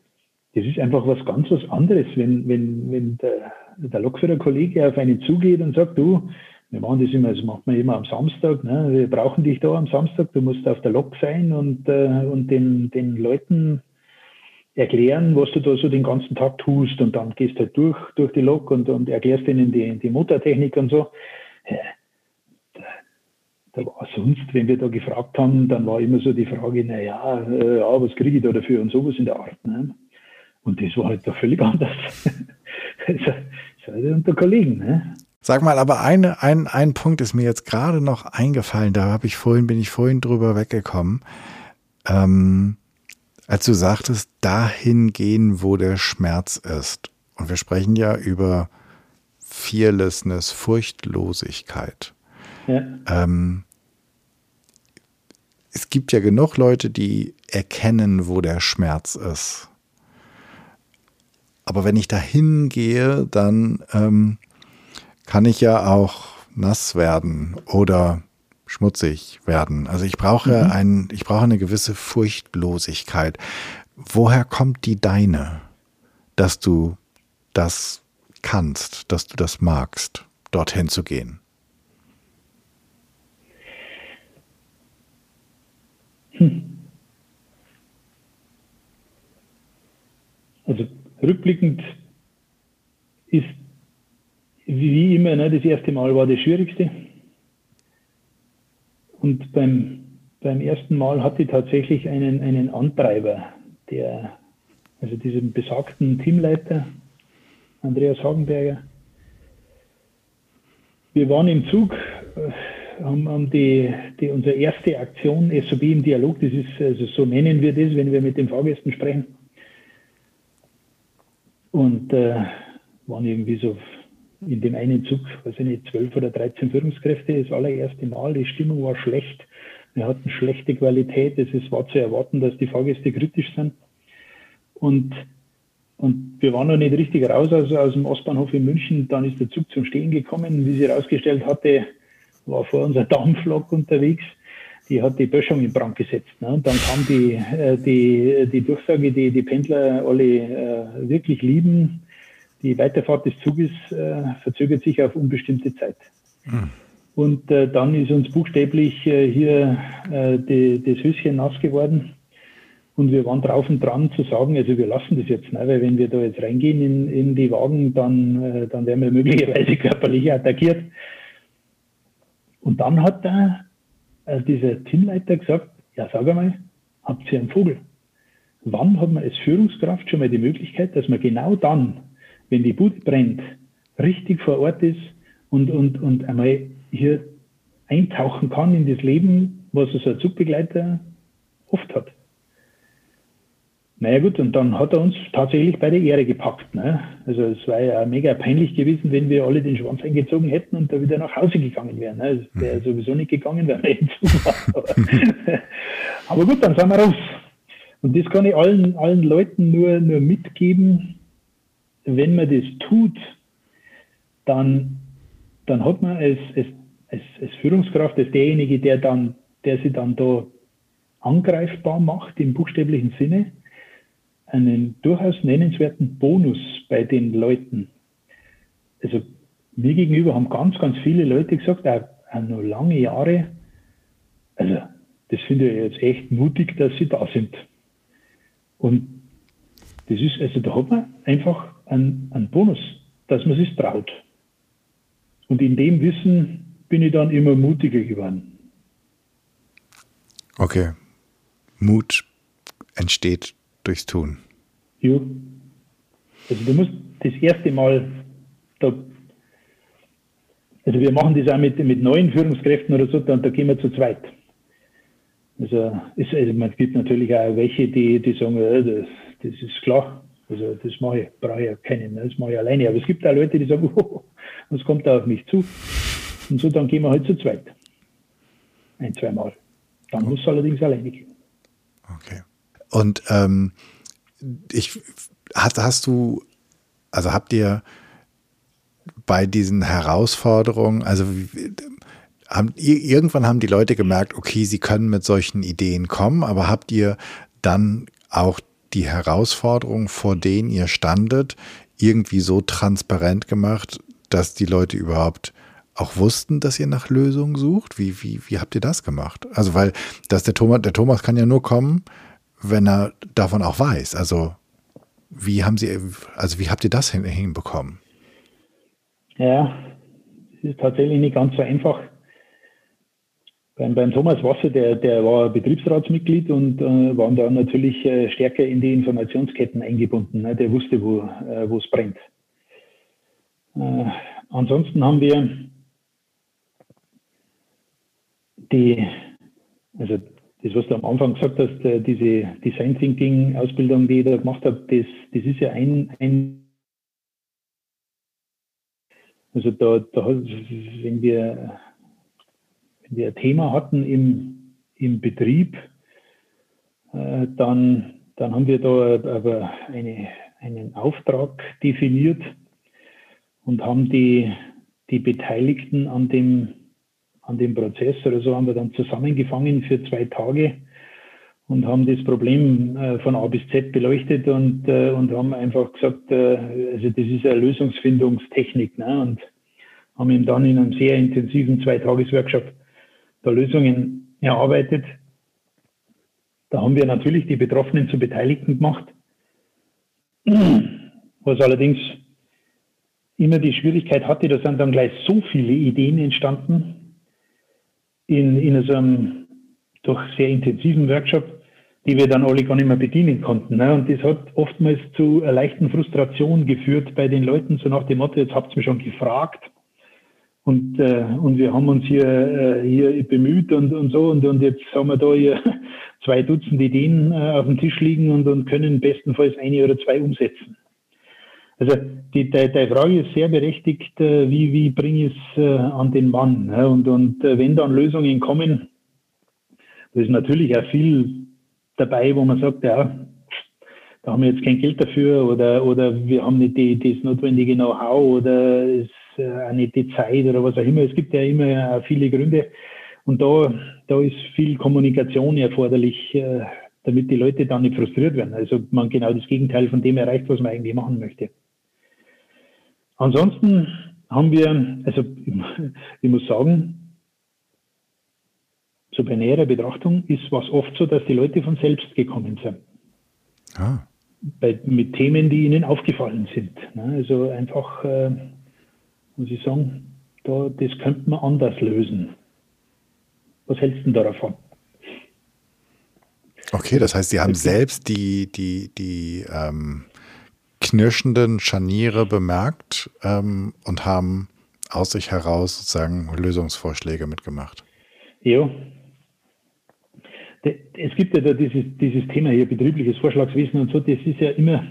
das ist einfach was ganz was anderes, wenn, wenn, wenn der, der Lokführer-Kollege auf einen zugeht und sagt, du, wir machen das immer, das macht man immer am Samstag, ne? wir brauchen dich da am Samstag, du musst auf der Lok sein und, äh, und den, den Leuten erklären, was du da so den ganzen Tag tust und dann gehst halt durch, durch die Lok und, und erklärst ihnen die, die Motortechnik und so. Da, war sonst, wenn wir da gefragt haben, dann war immer so die Frage, na ja, äh, ja was kriege ich da dafür und sowas in der Art. Ne? Und das war halt da völlig [LAUGHS] anders. also, halt unter Kollegen. Ne? Sag mal, aber eine, ein, ein Punkt ist mir jetzt gerade noch eingefallen, da habe ich vorhin, bin ich vorhin drüber weggekommen. Ähm, als du sagtest, dahin gehen, wo der Schmerz ist. Und wir sprechen ja über Fearlessness, Furchtlosigkeit. Ja. Ähm, es gibt ja genug Leute, die erkennen, wo der Schmerz ist. Aber wenn ich dahin gehe, dann ähm, kann ich ja auch nass werden oder schmutzig werden. Also ich brauche mhm. ein, ich brauche eine gewisse Furchtlosigkeit. Woher kommt die deine, dass du das kannst, dass du das magst, dorthin zu gehen? Hm. Also rückblickend ist wie immer, ne, das erste Mal war das Schwierigste. Und beim, beim ersten Mal hatte ich tatsächlich einen, einen Antreiber, der, also diesen besagten Teamleiter, Andreas Hagenberger. Wir waren im Zug, äh, haben, die, die, unsere erste Aktion SOB im Dialog, das ist, also so nennen wir das, wenn wir mit den Fahrgästen sprechen. Und äh, waren irgendwie so in dem einen Zug, weiß ich nicht, zwölf oder dreizehn Führungskräfte das allererste Mal. Die Stimmung war schlecht. Wir hatten schlechte Qualität. Es war zu erwarten, dass die Fahrgäste kritisch sind. Und, und wir waren noch nicht richtig raus aus, aus dem Ostbahnhof in München. Dann ist der Zug zum Stehen gekommen. Wie sie herausgestellt hatte, war vor unser Dampflok unterwegs. Die hat die Böschung in Brand gesetzt. Ne? Und dann kam die, äh, die, die Durchsage, die die Pendler alle äh, wirklich lieben die Weiterfahrt des Zuges äh, verzögert sich auf unbestimmte Zeit. Mhm. Und äh, dann ist uns buchstäblich äh, hier äh, die, das Höschen nass geworden. Und wir waren drauf und dran zu sagen, also wir lassen das jetzt, ne? weil wenn wir da jetzt reingehen in, in die Wagen, dann, dann werden wir möglicherweise körperlich attackiert. Und dann hat da äh, dieser Teamleiter gesagt, ja sag einmal, habt ihr einen Vogel? Wann hat man als Führungskraft schon mal die Möglichkeit, dass man genau dann, wenn die Bude brennt, richtig vor Ort ist und, und, und einmal hier eintauchen kann in das Leben, was so ein Zugbegleiter oft hat. Naja gut, und dann hat er uns tatsächlich bei der Ehre gepackt. Ne? Also es war ja mega peinlich gewesen, wenn wir alle den Schwanz eingezogen hätten und da wieder nach Hause gegangen wären. Ne? Das wäre mhm. sowieso nicht gegangen, weil wir waren. Aber, [LAUGHS] aber gut, dann sind wir raus. Und das kann ich allen, allen Leuten nur, nur mitgeben, wenn man das tut, dann, dann hat man als, als, als, als Führungskraft, als derjenige, der dann, der sich dann da angreifbar macht im buchstäblichen Sinne, einen durchaus nennenswerten Bonus bei den Leuten. Also mir gegenüber haben ganz, ganz viele Leute gesagt, auch, auch noch lange Jahre, also das finde ich jetzt echt mutig, dass sie da sind. Und das ist, also da hat man einfach einen, einen Bonus, dass man sich traut. Und in dem Wissen bin ich dann immer mutiger geworden. Okay. Mut entsteht durchs Tun. Ja. Also du musst das erste Mal da also wir machen das auch mit, mit neuen Führungskräften oder so, dann, da gehen wir zu zweit. Also, ist, also man gibt natürlich auch welche, die, die sagen, ja, das, das ist klar, also das mache ich, brauche ich ja keinen, ne, das mache ich alleine. Aber es gibt auch Leute, die sagen, [LAUGHS] oh, was kommt da auf mich zu? Und so, dann gehen wir halt zu zweit. Ein, zweimal. Dann muss es allerdings alleine gehen. Okay. Und ähm, ich, hast, hast du, also habt ihr bei diesen Herausforderungen, also haben, irgendwann haben die Leute gemerkt, okay, sie können mit solchen Ideen kommen, aber habt ihr dann auch die Herausforderungen, vor denen ihr standet, irgendwie so transparent gemacht, dass die Leute überhaupt auch wussten, dass ihr nach Lösungen sucht? Wie, wie, wie habt ihr das gemacht? Also, weil dass der Thomas, der Thomas kann ja nur kommen, wenn er davon auch weiß. Also, wie haben Sie, also wie habt ihr das hinbekommen? Ja, es ist tatsächlich nicht ganz so einfach. Beim, beim Thomas Wasser, der, der war Betriebsratsmitglied und äh, war dann natürlich äh, stärker in die Informationsketten eingebunden. Ne? Der wusste, wo äh, es brennt. Äh, ansonsten haben wir die, also das, was du am Anfang gesagt hast, äh, diese Design Thinking Ausbildung, die ich da gemacht habe, das, das ist ja ein, ein also da, da wenn wir wenn wir ein Thema hatten im, im Betrieb, äh, dann, dann haben wir da aber eine, einen Auftrag definiert und haben die, die Beteiligten an dem, an dem Prozess oder so haben wir dann zusammengefangen für zwei Tage und haben das Problem äh, von A bis Z beleuchtet und, äh, und haben einfach gesagt, äh, also das ist eine Lösungsfindungstechnik ne? und haben ihm dann in einem sehr intensiven Zweitages-Workshop da Lösungen erarbeitet. Da haben wir natürlich die Betroffenen zu Beteiligten gemacht, was allerdings immer die Schwierigkeit hatte, da sind dann gleich so viele Ideen entstanden in, in so einem doch sehr intensiven Workshop, die wir dann alle gar nicht mehr bedienen konnten. Ne? Und das hat oftmals zu einer leichten Frustration geführt bei den Leuten, so nach dem Motto, jetzt habt ihr mich schon gefragt und, äh, und wir haben uns hier, äh, hier bemüht und, und so und, und jetzt haben wir da hier [LAUGHS] zwei Dutzend Ideen äh, auf dem Tisch liegen und, und können bestenfalls eine oder zwei umsetzen. Also die, die, die Frage ist sehr berechtigt, äh, wie, wie bringe ich es äh, an den Mann? Und, und äh, wenn dann Lösungen kommen, da ist natürlich auch viel dabei, wo man sagt, ja, da haben wir jetzt kein Geld dafür oder, oder wir haben nicht die, das notwendige Know-how oder es auch nicht die Zeit oder was auch immer. Es gibt ja immer viele Gründe. Und da, da ist viel Kommunikation erforderlich, damit die Leute dann nicht frustriert werden. Also man genau das Gegenteil von dem erreicht, was man eigentlich machen möchte. Ansonsten haben wir, also [LAUGHS] ich muss sagen, so bei näherer Betrachtung ist was oft so, dass die Leute von selbst gekommen sind. Ah. Bei, mit Themen, die ihnen aufgefallen sind. Ne? Also einfach äh, muss ich sagen, da, das könnte man anders lösen. Was hältst du denn davon? Okay, das heißt, Sie haben selbst die, die, die ähm, knirschenden Scharniere bemerkt ähm, und haben aus sich heraus sozusagen Lösungsvorschläge mitgemacht. Ja. Es gibt ja da dieses, dieses Thema hier, betriebliches Vorschlagswesen und so, das ist ja immer,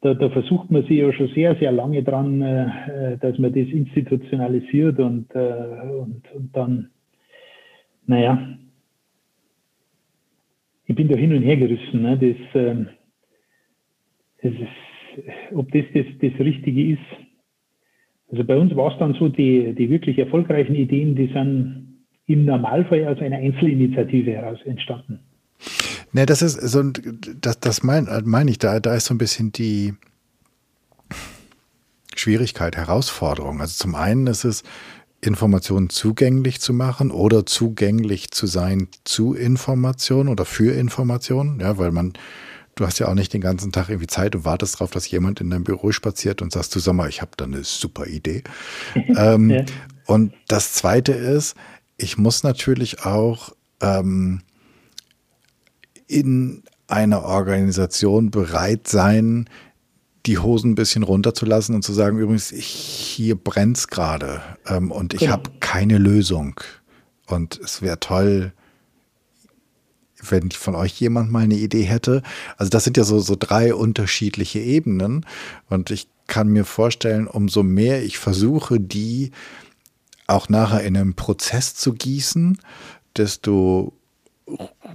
da, da versucht man sich ja schon sehr, sehr lange dran, äh, dass man das institutionalisiert und, äh, und, und dann, naja, ich bin da hin und her gerissen. Ne? Das, äh, das ist, ob das, das das Richtige ist. Also bei uns war es dann so, die, die wirklich erfolgreichen Ideen, die sind im Normalfall aus einer Einzelinitiative heraus entstanden. Ne, das ist so, das, das meine mein ich, da, da ist so ein bisschen die Schwierigkeit, Herausforderung. Also zum einen ist es, Informationen zugänglich zu machen oder zugänglich zu sein zu Informationen oder für Informationen, ja, weil man, du hast ja auch nicht den ganzen Tag irgendwie Zeit und wartest darauf, dass jemand in dein Büro spaziert und sagst, du sag mal, ich habe da eine super Idee. [LAUGHS] ähm, ja. Und das Zweite ist, ich muss natürlich auch ähm, in einer Organisation bereit sein, die Hosen ein bisschen runterzulassen und zu sagen, übrigens, ich, hier brennt's gerade ähm, und ich genau. habe keine Lösung. Und es wäre toll, wenn von euch jemand mal eine Idee hätte. Also das sind ja so, so drei unterschiedliche Ebenen. Und ich kann mir vorstellen, umso mehr ich versuche, die auch nachher in einen Prozess zu gießen, desto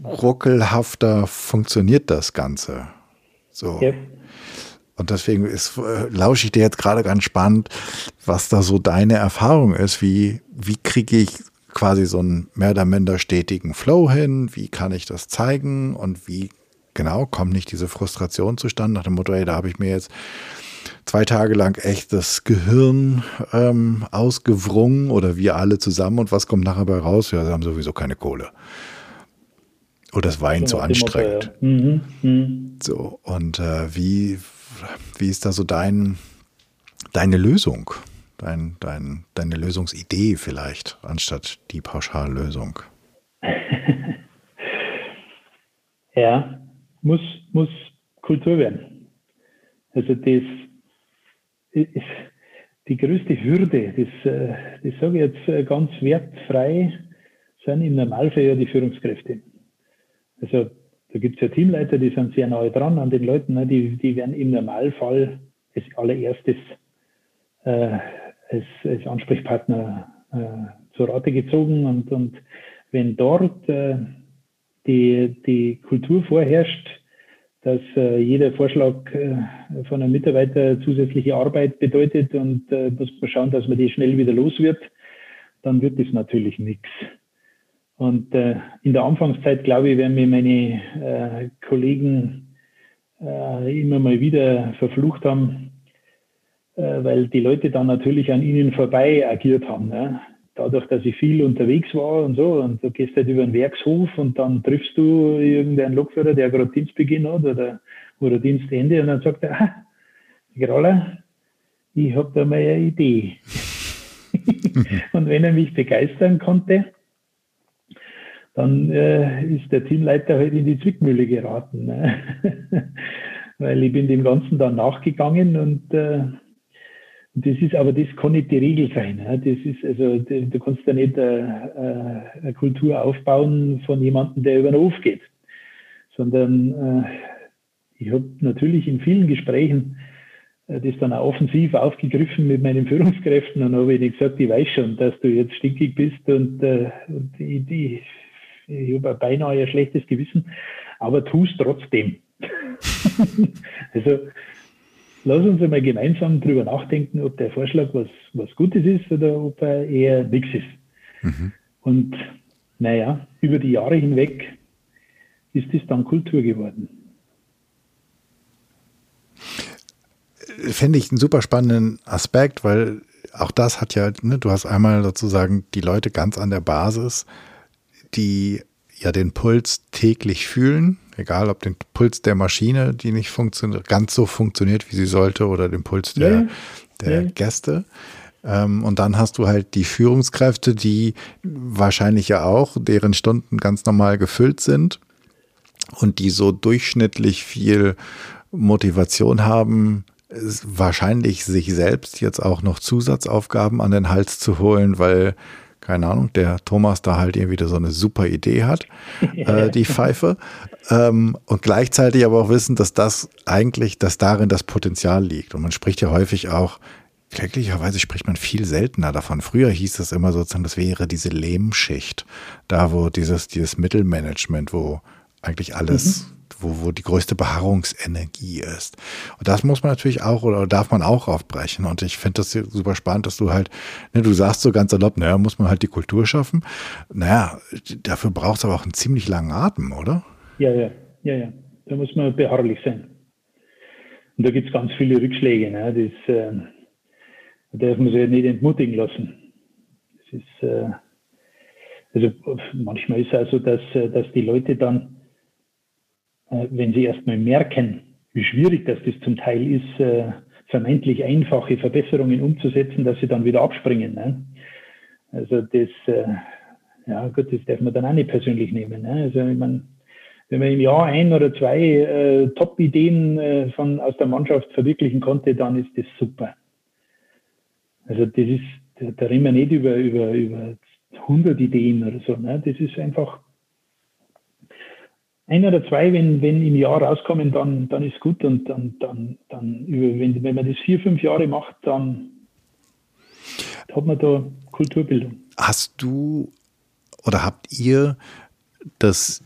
ruckelhafter funktioniert das Ganze. So. Ja. Und deswegen ist, äh, lausche ich dir jetzt gerade ganz spannend, was da so deine Erfahrung ist. Wie, wie kriege ich quasi so einen mehr oder minder stetigen Flow hin? Wie kann ich das zeigen? Und wie genau kommt nicht diese Frustration zustande nach dem Motto, ey, da habe ich mir jetzt zwei Tage lang echt das Gehirn ähm, ausgewrungen oder wir alle zusammen und was kommt nachher bei raus? Ja, sie haben sowieso keine Kohle. Oder das Wein zu anstrengend. Ja. Mhm, mh. So, und äh, wie, wie ist da so dein, deine Lösung? Dein, dein, deine Lösungsidee vielleicht, anstatt die Pauschallösung? [LAUGHS] ja, muss, muss Kultur werden. Also das ist die größte Hürde, das, das sage ich jetzt ganz wertfrei, sind im Normalfall ja die Führungskräfte. Also da gibt es ja Teamleiter, die sind sehr nahe dran an den Leuten, ne? die, die werden im Normalfall als allererstes äh, als, als Ansprechpartner äh, zur Rate gezogen und, und wenn dort äh, die, die Kultur vorherrscht, dass äh, jeder Vorschlag äh, von einem Mitarbeiter zusätzliche Arbeit bedeutet und äh, muss man schauen, dass man die schnell wieder los wird, dann wird das natürlich nichts. Und äh, in der Anfangszeit, glaube ich, werden mir meine äh, Kollegen äh, immer mal wieder verflucht haben, weil die Leute dann natürlich an ihnen vorbei agiert haben. Ne? Dadurch, dass ich viel unterwegs war und so, und du gehst halt über den Werkshof und dann triffst du irgendeinen Lokführer, der gerade Dienstbeginn hat oder, oder Dienstende, und dann sagt er, ah, Graller, ich habe da mal eine Idee. [LAUGHS] und wenn er mich begeistern konnte, dann äh, ist der Teamleiter halt in die Zwickmühle geraten. Ne? [LAUGHS] Weil ich bin dem Ganzen dann nachgegangen und äh, das ist aber das kann nicht die Regel sein. Das ist also du kannst ja nicht äh, äh, eine Kultur aufbauen von jemandem, der über den Hof geht, sondern äh, ich habe natürlich in vielen Gesprächen das dann auch offensiv aufgegriffen mit meinen Führungskräften und habe ich gesagt, ich weiß schon, dass du jetzt stinkig bist und, und ich, ich ich habe beinahe ein schlechtes Gewissen, aber tu es trotzdem. [LAUGHS] also lass uns einmal gemeinsam darüber nachdenken, ob der Vorschlag was, was Gutes ist oder ob er eher nichts ist. Mhm. Und naja, über die Jahre hinweg ist es dann Kultur geworden. Finde ich einen super spannenden Aspekt, weil auch das hat ja, ne, du hast einmal sozusagen die Leute ganz an der Basis, die ja den Puls täglich fühlen, egal ob den Puls der Maschine, die nicht funktioniert, ganz so funktioniert, wie sie sollte, oder den Puls der, ja. der ja. Gäste. Ähm, und dann hast du halt die Führungskräfte, die wahrscheinlich ja auch, deren Stunden ganz normal gefüllt sind und die so durchschnittlich viel Motivation haben, wahrscheinlich sich selbst jetzt auch noch Zusatzaufgaben an den Hals zu holen, weil keine Ahnung, der Thomas da halt irgendwie so eine super Idee hat, [LAUGHS] äh, die Pfeife. Ähm, und gleichzeitig aber auch wissen, dass das eigentlich, dass darin das Potenzial liegt. Und man spricht ja häufig auch, Glücklicherweise spricht man viel seltener davon. Früher hieß es immer sozusagen, das wäre diese Lehmschicht, da wo dieses, dieses Mittelmanagement, wo eigentlich alles mhm wo, wo die größte Beharrungsenergie ist. Und das muss man natürlich auch oder darf man auch aufbrechen. Und ich finde das super spannend, dass du halt, ne, du sagst so ganz erlaubt, naja, muss man halt die Kultur schaffen. Naja, dafür braucht es aber auch einen ziemlich langen Atem, oder? Ja, ja, ja, ja. Da muss man beharrlich sein. Und da gibt es ganz viele Rückschläge. Ne? Das, äh, da darf man sich nicht entmutigen lassen. Das ist, äh, also manchmal ist es also, dass, äh, dass die Leute dann wenn sie erstmal merken, wie schwierig das, das zum Teil ist, äh, vermeintlich einfache Verbesserungen umzusetzen, dass sie dann wieder abspringen. Ne? Also das, äh, ja gut, das darf man dann auch nicht persönlich nehmen. Ne? Also ich meine, wenn man im Jahr ein oder zwei äh, Top-Ideen äh, von aus der Mannschaft verwirklichen konnte, dann ist das super. Also das ist, da, da reden wir nicht über, über, über 100 Ideen oder so. Ne? Das ist einfach ein oder zwei, wenn, wenn im Jahr rauskommen, dann, dann ist gut und dann, dann, dann wenn, wenn man das vier, fünf Jahre macht, dann hat man da Kulturbildung. Hast du oder habt ihr das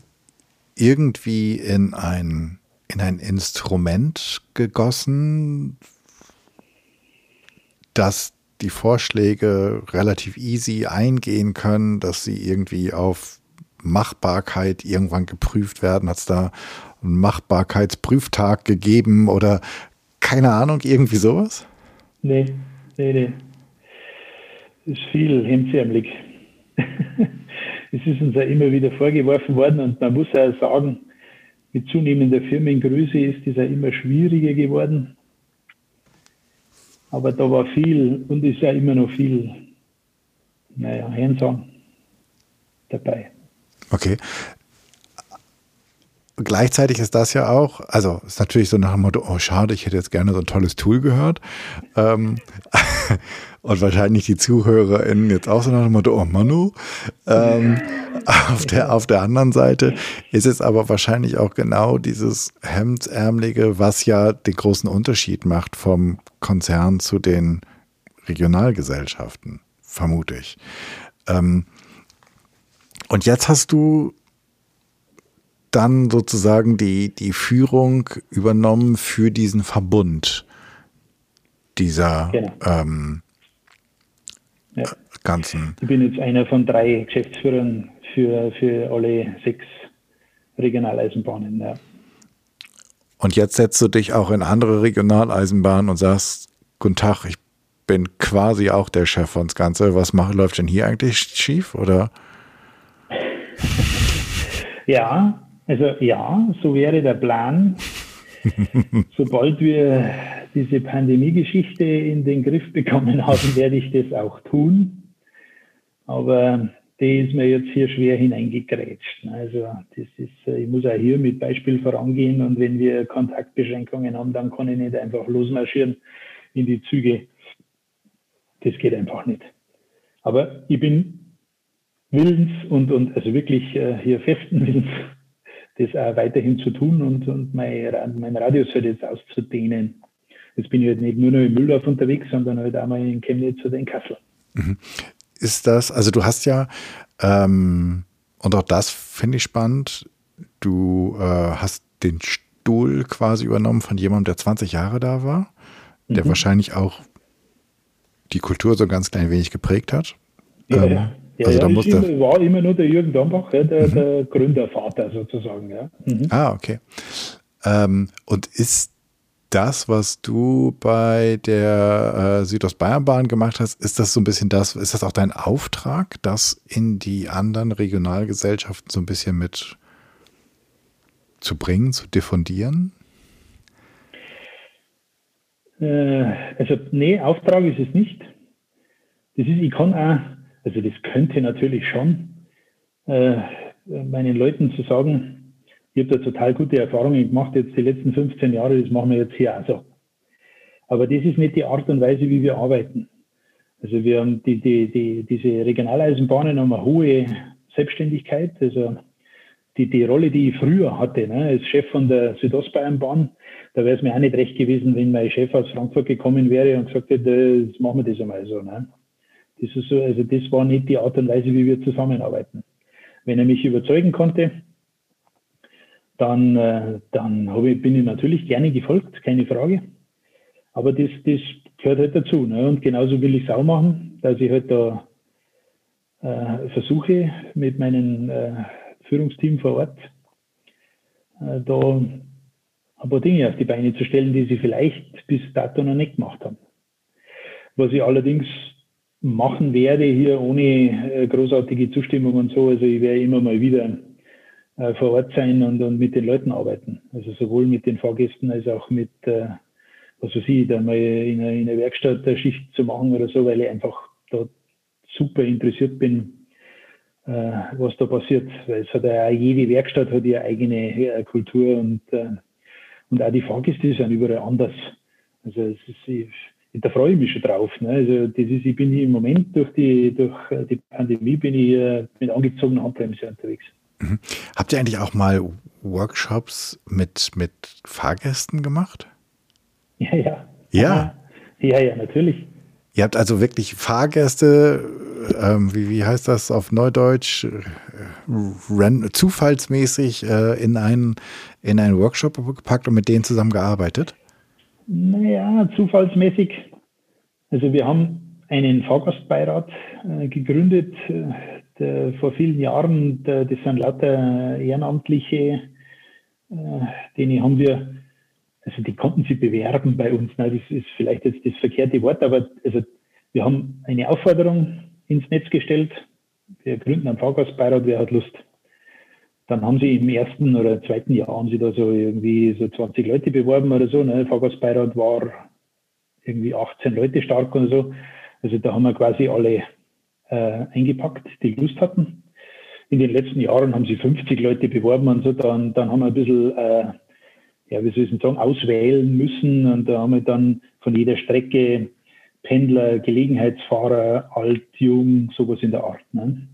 irgendwie in ein, in ein Instrument gegossen, dass die Vorschläge relativ easy eingehen können, dass sie irgendwie auf Machbarkeit irgendwann geprüft werden? Hat es da einen Machbarkeitsprüftag gegeben oder keine Ahnung, irgendwie sowas? Nee, nee, nee. Das ist viel hemdsärmelig. [LAUGHS] es ist uns ja immer wieder vorgeworfen worden und man muss ja sagen, mit zunehmender Firmengröße ist es ja immer schwieriger geworden. Aber da war viel und ist ja immer noch viel, naja, hands dabei. Okay. Gleichzeitig ist das ja auch, also ist natürlich so nach dem Motto, oh schade, ich hätte jetzt gerne so ein tolles Tool gehört. Ähm, [LAUGHS] und wahrscheinlich die ZuhörerInnen jetzt auch so nach dem Motto, oh Manu. Ähm, [LAUGHS] auf, der, auf der anderen Seite ist es aber wahrscheinlich auch genau dieses Hemdsärmelige, was ja den großen Unterschied macht vom Konzern zu den Regionalgesellschaften, vermute ich. Ähm, und jetzt hast du dann sozusagen die, die Führung übernommen für diesen Verbund dieser genau. ähm, ja. ganzen. Ich bin jetzt einer von drei Geschäftsführern für, für alle sechs Regionaleisenbahnen. Ja. Und jetzt setzt du dich auch in andere Regionaleisenbahnen und sagst, guten Tag, ich bin quasi auch der Chef von das Ganze. Was macht, läuft denn hier eigentlich schief? Oder? Ja, also ja, so wäre der Plan. [LAUGHS] Sobald wir diese Pandemie-Geschichte in den Griff bekommen haben, werde ich das auch tun. Aber die ist mir jetzt hier schwer hineingekrätscht. Also das ist, ich muss auch hier mit Beispiel vorangehen und wenn wir Kontaktbeschränkungen haben, dann kann ich nicht einfach losmarschieren in die Züge. Das geht einfach nicht. Aber ich bin willens und, und also wirklich äh, hier festen Willens, das auch weiterhin zu tun und, und mein, mein Radius halt jetzt auszudehnen. Jetzt bin ich halt nicht nur noch im Mühldorf unterwegs, sondern halt auch mal in Chemnitz oder in Kassel. Mhm. Ist das, also du hast ja, ähm, und auch das finde ich spannend, du äh, hast den Stuhl quasi übernommen von jemandem, der 20 Jahre da war, der mhm. wahrscheinlich auch die Kultur so ganz klein wenig geprägt hat. Ja, ähm, ja. Ja, also ja, da muss immer, war immer nur der Jürgen Dambach, ja, der, mhm. der, Gründervater sozusagen. Ja. Mhm. Ah, okay. Ähm, und ist das, was du bei der äh, Südostbayernbahn gemacht hast, ist das so ein bisschen das, ist das auch dein Auftrag, das in die anderen Regionalgesellschaften so ein bisschen mit zu bringen, zu diffundieren? Äh, also, nee, Auftrag ist es nicht. Das ist, ich kann auch also das könnte natürlich schon äh, meinen Leuten zu sagen, ich habe da total gute Erfahrungen gemacht, jetzt die letzten 15 Jahre, das machen wir jetzt hier auch so. Aber das ist nicht die Art und Weise, wie wir arbeiten. Also wir haben die, die, die, diese Regionaleisenbahnen haben eine hohe Selbstständigkeit. Also die, die Rolle, die ich früher hatte, ne, als Chef von der Südostbayernbahn, da wäre es mir auch nicht recht gewesen, wenn mein Chef aus Frankfurt gekommen wäre und gesagt hätte, jetzt machen wir das einmal so. Ne. Das ist so, also das war nicht die Art und Weise, wie wir zusammenarbeiten. Wenn er mich überzeugen konnte, dann, äh, dann ich, bin ich natürlich gerne gefolgt, keine Frage. Aber das, das gehört halt dazu. Ne? Und genauso will ich es auch machen, dass ich halt da äh, versuche, mit meinem äh, Führungsteam vor Ort äh, da ein paar Dinge auf die Beine zu stellen, die sie vielleicht bis dato noch nicht gemacht haben. Was ich allerdings machen werde hier ohne äh, großartige Zustimmung und so. Also ich werde immer mal wieder äh, vor Ort sein und, und mit den Leuten arbeiten. Also sowohl mit den Fahrgästen als auch mit, äh, was weiß ich, da mal in einer, in Werkstatt eine Schicht zu machen oder so, weil ich einfach da super interessiert bin, äh, was da passiert. Weil es hat ja jede Werkstatt hat ihre eigene Kultur und, und auch die Fahrgäste sind überall anders. Also es ist, ich, da freue ich mich schon drauf. Ne? Also das ist, ich bin im Moment durch die, durch die Pandemie bin ich mit angezogener Handbremse unterwegs. Mhm. Habt ihr eigentlich auch mal Workshops mit, mit Fahrgästen gemacht? Ja, ja. Ja. Ja, ja, natürlich. Ihr habt also wirklich Fahrgäste, ähm, wie, wie heißt das auf Neudeutsch, äh, zufallsmäßig äh, in, einen, in einen Workshop gepackt und mit denen zusammengearbeitet? Naja, zufallsmäßig. Also wir haben einen Fahrgastbeirat äh, gegründet, äh, der, vor vielen Jahren. Der, das sind lauter Ehrenamtliche, äh, denen haben wir also die konnten sich bewerben bei uns. Na, das ist vielleicht jetzt das verkehrte Wort, aber also wir haben eine Aufforderung ins Netz gestellt. Wir gründen einen Fahrgastbeirat, wer hat Lust. Dann haben sie im ersten oder zweiten Jahr haben sie da so irgendwie so 20 Leute beworben oder so. Ne? Fahrgastbeirat war irgendwie 18 Leute stark oder so. Also da haben wir quasi alle äh, eingepackt, die Lust hatten. In den letzten Jahren haben sie 50 Leute beworben und so. Dann, dann haben wir ein bisschen äh, ja, wie soll ich sagen, auswählen müssen. Und da haben wir dann von jeder Strecke Pendler, Gelegenheitsfahrer, alt, jung, sowas in der Art. Ne?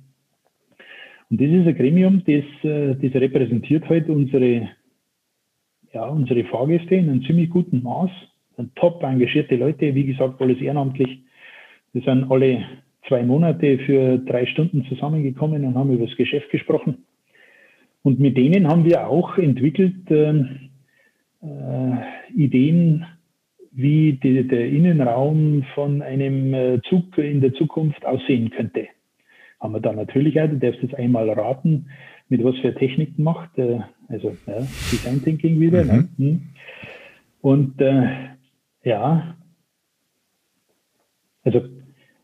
Und das ist ein Gremium, das, äh, das repräsentiert halt unsere, ja, unsere Fahrgäste in einem ziemlich guten Maß. Sind top engagierte Leute, wie gesagt, alles ehrenamtlich. Wir sind alle zwei Monate für drei Stunden zusammengekommen und haben über das Geschäft gesprochen. Und mit denen haben wir auch entwickelt, ähm, äh, Ideen, wie die, der Innenraum von einem äh, Zug in der Zukunft aussehen könnte. Haben wir da natürlich auch, du darfst jetzt einmal raten, mit was für Techniken macht, äh, also ja, Design Thinking wieder. Ne? Mhm. Ne? Und äh, ja, also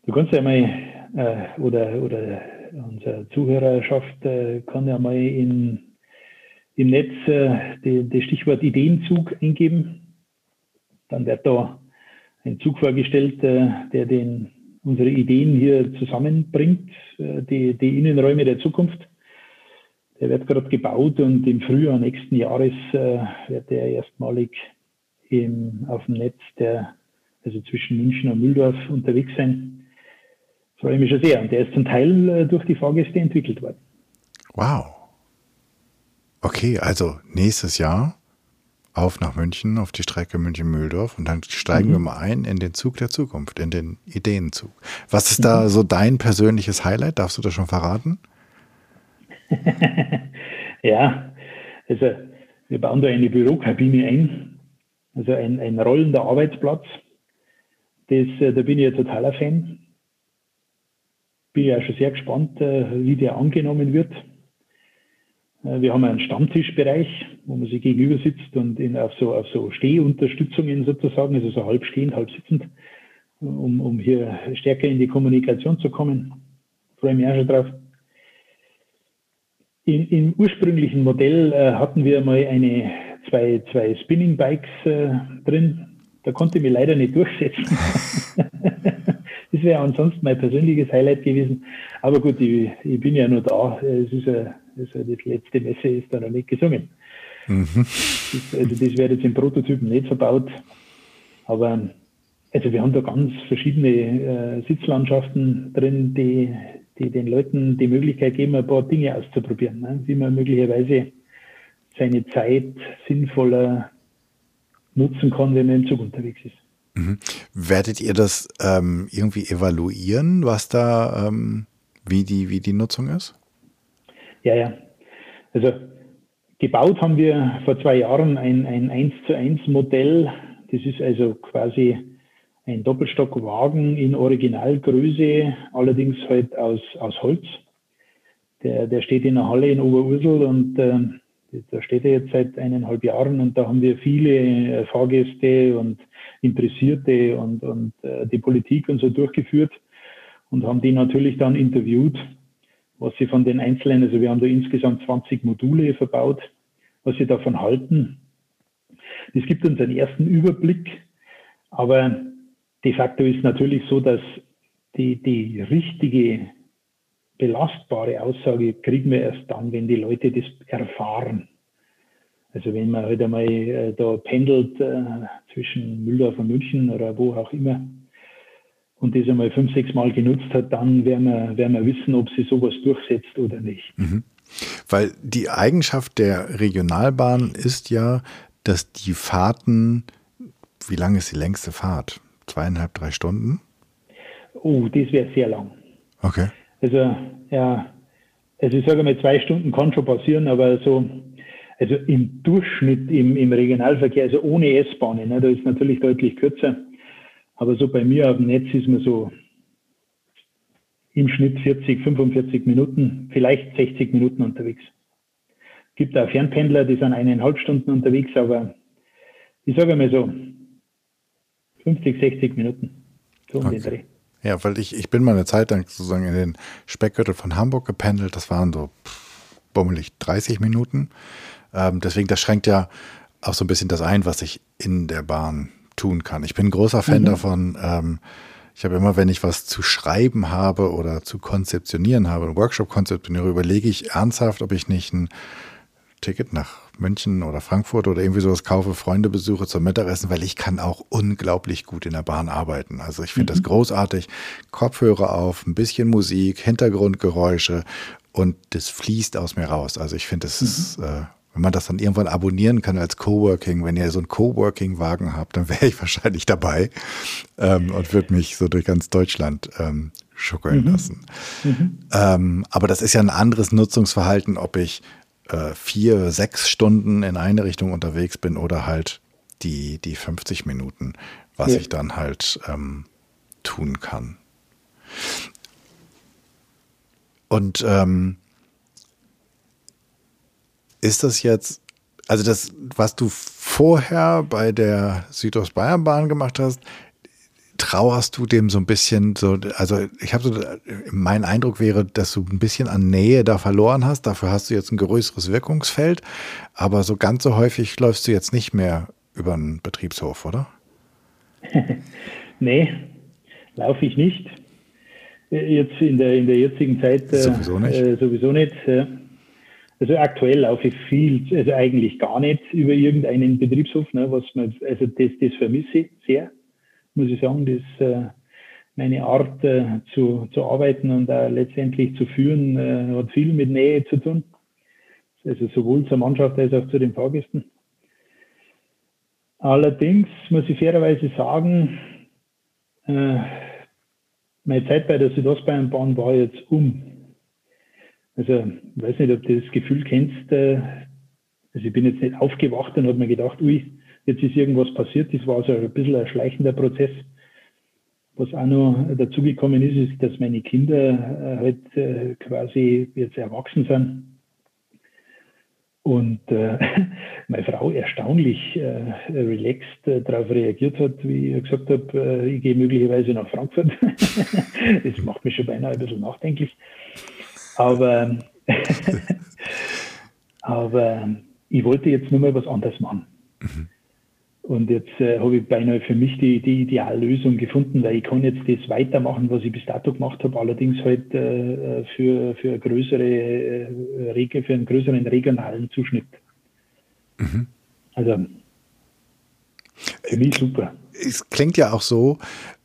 du kannst ja mal, äh, oder, oder unsere Zuhörerschaft äh, kann ja mal in im Netz äh, das Stichwort Ideenzug eingeben. Dann wird da ein Zug vorgestellt, äh, der den, unsere Ideen hier zusammenbringt, äh, die, die Innenräume der Zukunft. Der wird gerade gebaut und im Frühjahr nächsten Jahres äh, wird der erstmalig im, auf dem Netz der, also zwischen München und Mühldorf unterwegs sein. Freue ich mich schon sehr. Und der ist zum Teil äh, durch die Fahrgäste entwickelt worden. Wow. Okay, also nächstes Jahr auf nach München, auf die Strecke München-Mühldorf und dann steigen mhm. wir mal ein in den Zug der Zukunft, in den Ideenzug. Was ist mhm. da so dein persönliches Highlight? Darfst du das schon verraten? [LAUGHS] ja, also wir bauen da eine Bürokabine ein, also ein, ein rollender Arbeitsplatz. Das, äh, da bin ich ja totaler Fan. Bin ja schon sehr gespannt, äh, wie der angenommen wird. Äh, wir haben einen Stammtischbereich, wo man sich gegenüber sitzt und in, auf, so, auf so Stehunterstützungen sozusagen, also so halb stehend, halb sitzend, um, um hier stärker in die Kommunikation zu kommen. Freue mich auch schon drauf. In, Im ursprünglichen Modell äh, hatten wir mal eine, zwei, zwei Spinning Bikes äh, drin. Da konnte ich mich leider nicht durchsetzen. [LAUGHS] das wäre ansonsten mein persönliches Highlight gewesen. Aber gut, ich, ich bin ja nur da. Es ist ein also die letzte Messe ist da noch nicht gesungen. Mhm. Das, also das wird jetzt im Prototypen nicht verbaut. Aber also wir haben da ganz verschiedene äh, Sitzlandschaften drin, die, die den Leuten die Möglichkeit geben, ein paar Dinge auszuprobieren, ne? wie man möglicherweise seine Zeit sinnvoller nutzen kann, wenn man im Zug unterwegs ist. Mhm. Werdet ihr das ähm, irgendwie evaluieren, was da, ähm, wie, die, wie die Nutzung ist? Ja, ja. Also gebaut haben wir vor zwei Jahren ein, ein 1 zu 1 Modell. Das ist also quasi ein Doppelstockwagen in Originalgröße, allerdings halt aus, aus Holz. Der, der steht in der Halle in Oberursel und äh, da steht er jetzt seit eineinhalb Jahren und da haben wir viele äh, Fahrgäste und Interessierte und, und äh, die Politik und so durchgeführt und haben die natürlich dann interviewt was sie von den einzelnen, also wir haben da insgesamt 20 Module verbaut, was sie davon halten. Das gibt uns einen ersten Überblick, aber de facto ist natürlich so, dass die, die richtige, belastbare Aussage kriegen wir erst dann, wenn die Leute das erfahren. Also wenn man halt einmal äh, da pendelt äh, zwischen Mühldorf und München oder wo auch immer und das einmal fünf, sechs Mal genutzt hat, dann werden wir, werden wir wissen, ob sie sowas durchsetzt oder nicht. Mhm. Weil die Eigenschaft der Regionalbahn ist ja, dass die Fahrten, wie lang ist die längste Fahrt? Zweieinhalb, drei Stunden? Oh, das wäre sehr lang. Okay. Also, ja, also ich sage mal, zwei Stunden kann schon passieren, aber so, also im Durchschnitt im, im Regionalverkehr, also ohne S-Bahnen, ne, da ist natürlich deutlich kürzer. Aber so bei mir auf dem Netz ist man so im Schnitt 40, 45 Minuten, vielleicht 60 Minuten unterwegs. Es gibt auch Fernpendler, die sind eineinhalb Stunden unterwegs, aber ich sage mal so 50, 60 Minuten. So um okay. den Dreh. Ja, weil ich, ich bin mal eine Zeit lang sozusagen in den Speckgürtel von Hamburg gependelt. Das waren so bummelig 30 Minuten. Ähm, deswegen, das schränkt ja auch so ein bisschen das ein, was ich in der Bahn tun kann. Ich bin ein großer Fan mhm. davon. Ähm, ich habe immer, wenn ich was zu schreiben habe oder zu konzeptionieren habe, einen Workshop konzeptioniere, überlege ich ernsthaft, ob ich nicht ein Ticket nach München oder Frankfurt oder irgendwie sowas kaufe, Freunde besuche zum Mittagessen, weil ich kann auch unglaublich gut in der Bahn arbeiten. Also ich finde mhm. das großartig. Kopfhörer auf, ein bisschen Musik, Hintergrundgeräusche und das fließt aus mir raus. Also ich finde, das mhm. ist äh, wenn man das dann irgendwann abonnieren kann als Coworking, wenn ihr so einen Coworking-Wagen habt, dann wäre ich [LAUGHS] wahrscheinlich dabei ähm, und würde mich so durch ganz Deutschland ähm, schuckeln mhm. lassen. Mhm. Ähm, aber das ist ja ein anderes Nutzungsverhalten, ob ich äh, vier, sechs Stunden in eine Richtung unterwegs bin oder halt die, die 50 Minuten, was ja. ich dann halt ähm, tun kann. Und ähm, ist das jetzt, also das, was du vorher bei der Südostbayernbahn gemacht hast, trauerst du dem so ein bisschen so, also ich habe so, mein Eindruck wäre, dass du ein bisschen an Nähe da verloren hast. Dafür hast du jetzt ein größeres Wirkungsfeld, aber so ganz so häufig läufst du jetzt nicht mehr über einen Betriebshof, oder? [LAUGHS] nee, laufe ich nicht. Jetzt in der, in der jetzigen Zeit äh, sowieso nicht. Äh, sowieso nicht ja. Also aktuell laufe ich viel, also eigentlich gar nicht über irgendeinen Betriebshof, ne, was man, also das, das vermisse ich sehr, muss ich sagen, das, äh, meine Art äh, zu, zu arbeiten und auch letztendlich zu führen, äh, hat viel mit Nähe zu tun. Also sowohl zur Mannschaft als auch zu den Fahrgästen. Allerdings muss ich fairerweise sagen, meine Zeit bei der Südostbayernbahn war jetzt um. Also, ich weiß nicht, ob du das Gefühl kennst. Äh, also, ich bin jetzt nicht aufgewacht und habe mir gedacht, ui, jetzt ist irgendwas passiert. Das war so ein bisschen ein schleichender Prozess. Was auch noch dazugekommen ist, ist, dass meine Kinder äh, halt äh, quasi jetzt erwachsen sind. Und äh, [LAUGHS] meine Frau erstaunlich äh, relaxed äh, darauf reagiert hat, wie ich gesagt habe, ich gehe möglicherweise nach Frankfurt. [LAUGHS] das macht mich schon beinahe ein bisschen nachdenklich. Aber, [LAUGHS] aber ich wollte jetzt nur mal was anderes machen. Mhm. Und jetzt äh, habe ich beinahe für mich die, die Ideallösung gefunden, weil ich kann jetzt das weitermachen, was ich bis dato gemacht habe, allerdings halt äh, für, für, größere, äh, für einen größeren regionalen Zuschnitt. Mhm. Also für mich super. Es klingt ja auch so,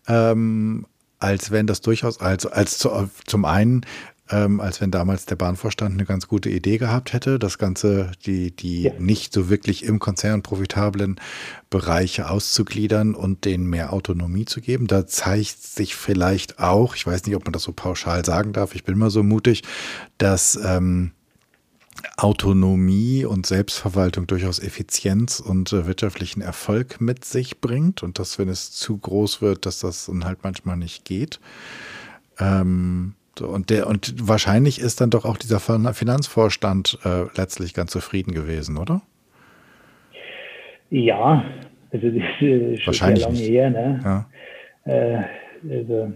ähm, als wenn das durchaus, also als zu, zum einen ähm, als wenn damals der Bahnvorstand eine ganz gute Idee gehabt hätte, das Ganze, die, die ja. nicht so wirklich im Konzern profitablen Bereiche auszugliedern und denen mehr Autonomie zu geben. Da zeigt sich vielleicht auch, ich weiß nicht, ob man das so pauschal sagen darf, ich bin mal so mutig, dass ähm, Autonomie und Selbstverwaltung durchaus Effizienz und äh, wirtschaftlichen Erfolg mit sich bringt und dass, wenn es zu groß wird, dass das dann halt manchmal nicht geht. Ähm, so, und der, und wahrscheinlich ist dann doch auch dieser Finanzvorstand äh, letztlich ganz zufrieden gewesen, oder? Ja, also das ist schon sehr lange nicht. her. Ne? Ja. Äh, also,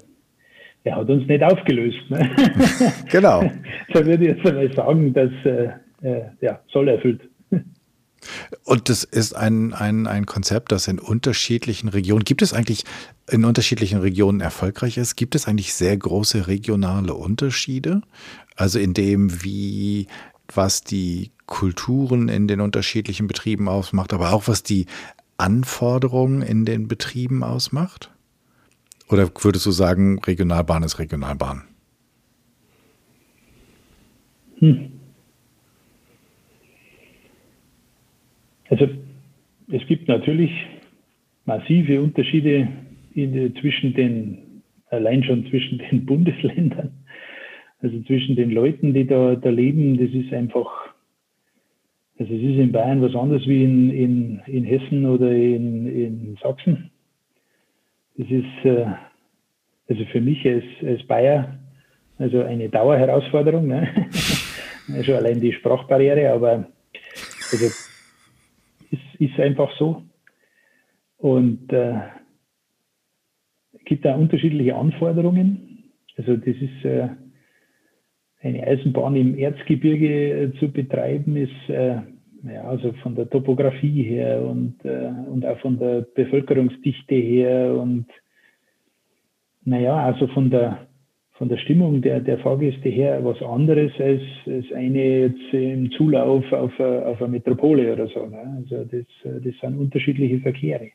er hat uns nicht aufgelöst. Ne? [LAUGHS] genau. [LAUGHS] da würde ich jetzt einmal sagen, dass äh, äh, ja, soll erfüllt. Und das ist ein, ein, ein Konzept, das in unterschiedlichen Regionen, gibt es eigentlich in unterschiedlichen Regionen erfolgreich ist? Gibt es eigentlich sehr große regionale Unterschiede? Also in dem, wie, was die Kulturen in den unterschiedlichen Betrieben ausmacht, aber auch was die Anforderungen in den Betrieben ausmacht? Oder würdest du sagen, Regionalbahn ist Regionalbahn? Hm. Also es gibt natürlich massive Unterschiede in, zwischen den, allein schon zwischen den [LAUGHS] Bundesländern, also zwischen den Leuten, die da, da leben. Das ist einfach, also es ist in Bayern was anderes wie in, in, in Hessen oder in, in Sachsen. Das ist äh, also für mich als, als Bayer also eine Dauerherausforderung. Ne? Schon [LAUGHS] allein die Sprachbarriere, aber also ist, ist einfach so. Und äh, gibt da unterschiedliche Anforderungen. Also das ist äh, eine Eisenbahn im Erzgebirge äh, zu betreiben, ist äh, ja, also von der Topografie her und, äh, und auch von der Bevölkerungsdichte her und naja, also von der von der Stimmung der, der Fahrgäste her was anderes als, als eine jetzt im Zulauf auf, auf eine Metropole oder so. Ne? Also das, das sind unterschiedliche Verkehre.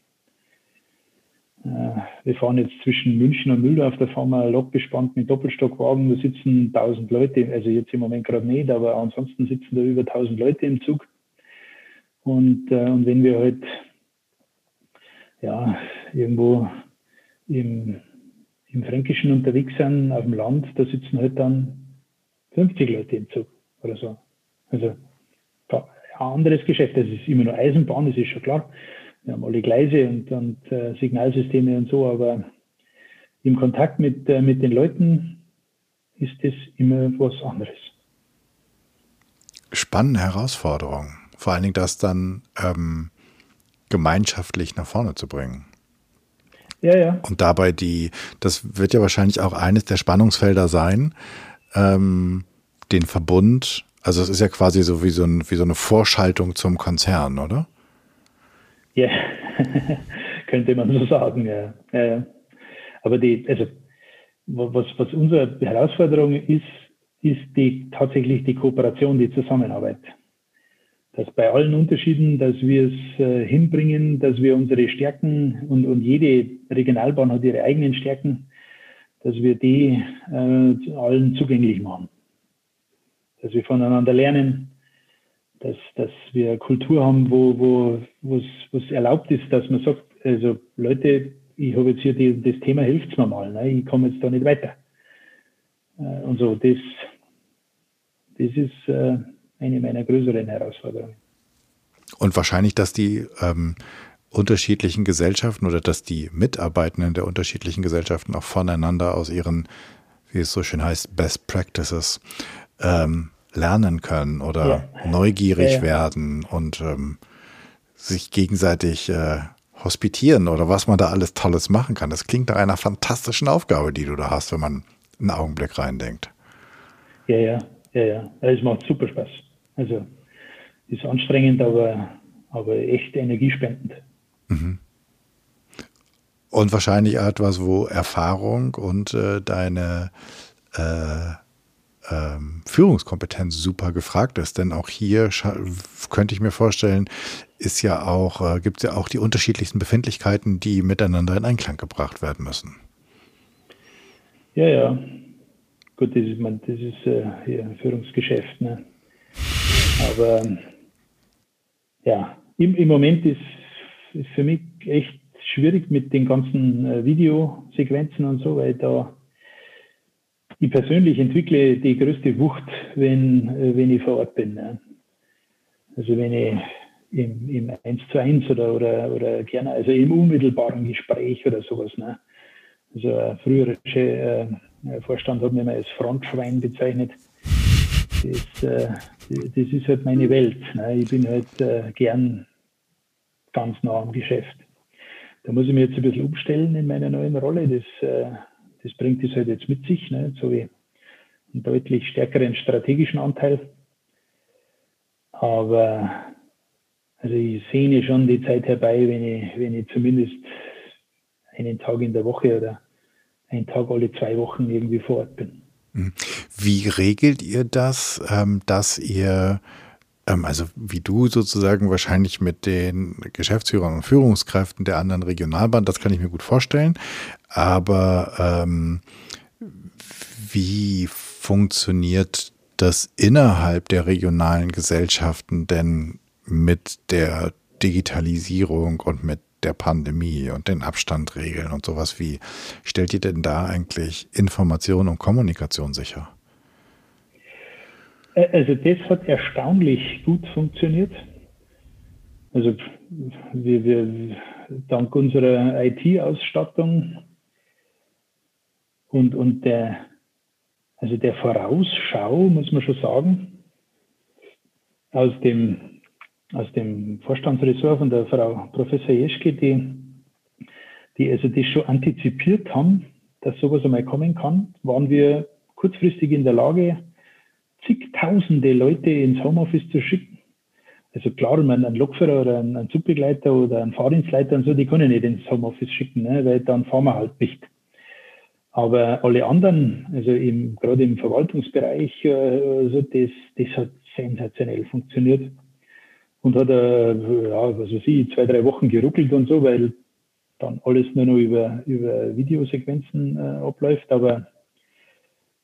Äh, wir fahren jetzt zwischen München und Mühldorf, da fahren wir Lok bespannt mit Doppelstockwagen, da sitzen 1000 Leute, also jetzt im Moment gerade nicht, aber ansonsten sitzen da über 1000 Leute im Zug. Und, äh, und wenn wir halt ja, irgendwo im im Fränkischen unterwegs sind, auf dem Land, da sitzen halt dann 50 Leute im Zug oder so. Also ein anderes Geschäft. Das ist immer nur Eisenbahn, das ist schon klar. Wir haben alle Gleise und, und äh, Signalsysteme und so, aber im Kontakt mit, äh, mit den Leuten ist das immer was anderes. Spannende Herausforderung. Vor allen Dingen das dann ähm, gemeinschaftlich nach vorne zu bringen. Ja, ja. Und dabei die, das wird ja wahrscheinlich auch eines der Spannungsfelder sein, ähm, den Verbund, also es ist ja quasi so wie so, ein, wie so eine Vorschaltung zum Konzern, oder? Ja, [LAUGHS] könnte man so sagen, ja. ja, ja. Aber die, also was, was unsere Herausforderung ist, ist die tatsächlich die Kooperation, die Zusammenarbeit dass bei allen Unterschieden, dass wir es äh, hinbringen, dass wir unsere Stärken und, und jede Regionalbahn hat ihre eigenen Stärken, dass wir die äh, allen zugänglich machen. Dass wir voneinander lernen, dass, dass wir Kultur haben, wo, wo es erlaubt ist, dass man sagt, also Leute, ich habe jetzt hier die, das Thema, hilft mir mal, ne? ich komme jetzt da nicht weiter. Äh, und so, das, das ist äh, eine meiner größeren Herausforderungen. Und wahrscheinlich, dass die ähm, unterschiedlichen Gesellschaften oder dass die Mitarbeitenden der unterschiedlichen Gesellschaften auch voneinander aus ihren, wie es so schön heißt, Best Practices ähm, lernen können oder ja. neugierig ja, ja. werden und ähm, sich gegenseitig äh, hospitieren oder was man da alles Tolles machen kann. Das klingt nach einer fantastischen Aufgabe, die du da hast, wenn man einen Augenblick reindenkt. Ja, ja, ja, ja. Es macht super Spaß. Also ist anstrengend, aber, aber echt energiespendend. Mhm. Und wahrscheinlich etwas, wo Erfahrung und äh, deine äh, ähm, Führungskompetenz super gefragt ist. Denn auch hier könnte ich mir vorstellen, ist ja auch, äh, gibt es ja auch die unterschiedlichsten Befindlichkeiten, die miteinander in Einklang gebracht werden müssen. Ja, ja. Gut, das ist, man, das ist äh, hier Führungsgeschäft. Ne? Aber ja, im, im Moment ist, es für mich echt schwierig mit den ganzen äh, Videosequenzen und so, weil da ich persönlich entwickle die größte Wucht, wenn, äh, wenn ich vor Ort bin. Ne? Also wenn ich im, im 1 zu 1 oder, oder, oder gerne, also im unmittelbaren Gespräch oder sowas. Ne? Also ein früherer äh, Vorstand hat mich mal als Frontschwein bezeichnet das, äh, das ist halt meine Welt. Ne? Ich bin halt äh, gern ganz nah am Geschäft. Da muss ich mich jetzt ein bisschen umstellen in meiner neuen Rolle. Das, äh, das bringt es halt jetzt mit sich, ne? so wie einen deutlich stärkeren strategischen Anteil. Aber Also ich sehne schon die Zeit herbei, wenn ich, wenn ich zumindest einen Tag in der Woche oder einen Tag alle zwei Wochen irgendwie vor Ort bin. Wie regelt ihr das, ähm, dass ihr, ähm, also wie du sozusagen wahrscheinlich mit den Geschäftsführern und Führungskräften der anderen Regionalbahn, das kann ich mir gut vorstellen, aber ähm, wie funktioniert das innerhalb der regionalen Gesellschaften denn mit der Digitalisierung und mit der Pandemie und den Abstandregeln und sowas wie. Stellt ihr denn da eigentlich Information und Kommunikation sicher? Also das hat erstaunlich gut funktioniert. Also wir, wir dank unserer IT-Ausstattung und, und der, also der Vorausschau, muss man schon sagen, aus dem aus dem Vorstandsressort von der Frau Professor Jeschke, die, die also das schon antizipiert haben, dass sowas einmal kommen kann, waren wir kurzfristig in der Lage, zigtausende Leute ins Homeoffice zu schicken. Also klar, man einen Lokführer oder einen, Zugbegleiter oder einen Fahrdienstleiter und so, die können nicht ins Homeoffice schicken, ne, weil dann fahren wir halt nicht. Aber alle anderen, also im, gerade im Verwaltungsbereich, äh, also das, das hat sensationell funktioniert und hat, äh, ja, was weiß ich, zwei, drei Wochen geruckelt und so, weil dann alles nur noch über, über Videosequenzen äh, abläuft. Aber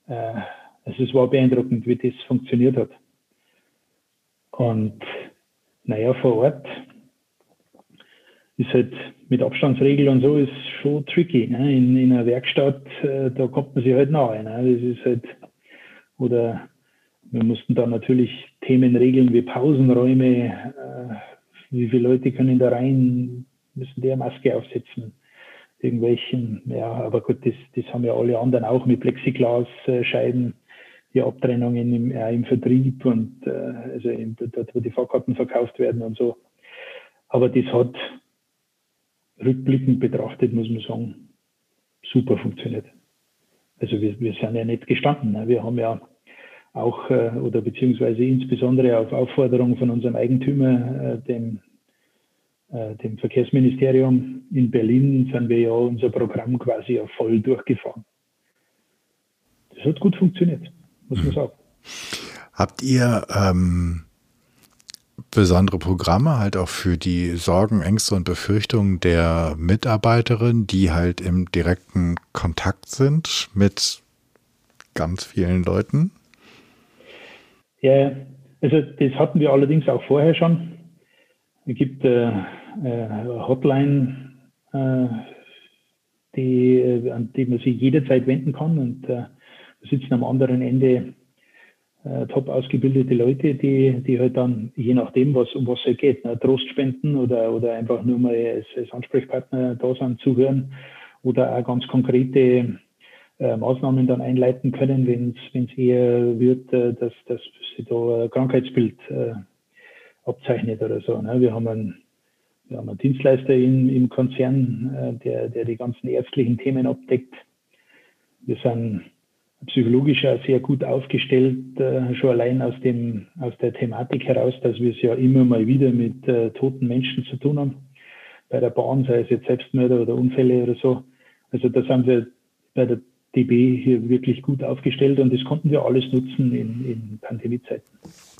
äh, also es war beeindruckend, wie das funktioniert hat. Und naja, vor Ort ist halt mit Abstandsregeln und so ist schon tricky. Ne? In, in einer Werkstatt, äh, da kommt man sich halt nahe. Ne? Das ist halt, oder wir mussten dann natürlich Themen regeln wie Pausenräume, äh, wie viele Leute können da rein, müssen eine Maske aufsetzen, irgendwelchen, ja, aber gut, das, das haben ja alle anderen auch mit Plexiglasscheiben, die Abtrennungen im, äh, im Vertrieb und äh, also in, dort, wo die Fahrkarten verkauft werden und so. Aber das hat rückblickend betrachtet, muss man sagen, super funktioniert. Also wir, wir sind ja nicht gestanden. Ne? Wir haben ja auch äh, oder beziehungsweise insbesondere auf Aufforderung von unserem Eigentümer, äh, dem, äh, dem Verkehrsministerium in Berlin, sind wir ja unser Programm quasi ja voll durchgefahren. Das hat gut funktioniert, muss man mhm. sagen. Habt ihr ähm, besondere Programme halt auch für die Sorgen, Ängste und Befürchtungen der Mitarbeiterin, die halt im direkten Kontakt sind mit ganz vielen Leuten? Ja, also das hatten wir allerdings auch vorher schon. Es gibt äh, äh, Hotline, äh, die, äh, an die man sich jederzeit wenden kann. Und da sitzen am anderen Ende top ausgebildete Leute, die, die halt dann, je nachdem, was, um was es geht, ne, Trost spenden oder, oder einfach nur mal als, als Ansprechpartner da sind, zuhören oder auch ganz konkrete äh, Maßnahmen dann einleiten können, wenn es eher wird, äh, dass, dass sich da ein Krankheitsbild äh, abzeichnet oder so. Ne? Wir haben einen, wir haben einen Dienstleister in, im Konzern, äh, der, der die ganzen ärztlichen Themen abdeckt. Wir sind psychologisch auch sehr gut aufgestellt, äh, schon allein aus, dem, aus der Thematik heraus, dass wir es ja immer mal wieder mit äh, toten Menschen zu tun haben. Bei der Bahn, sei es jetzt Selbstmörder oder Unfälle oder so. Also da sind wir bei der DB hier wirklich gut aufgestellt und das konnten wir alles nutzen in, in Pandemiezeiten.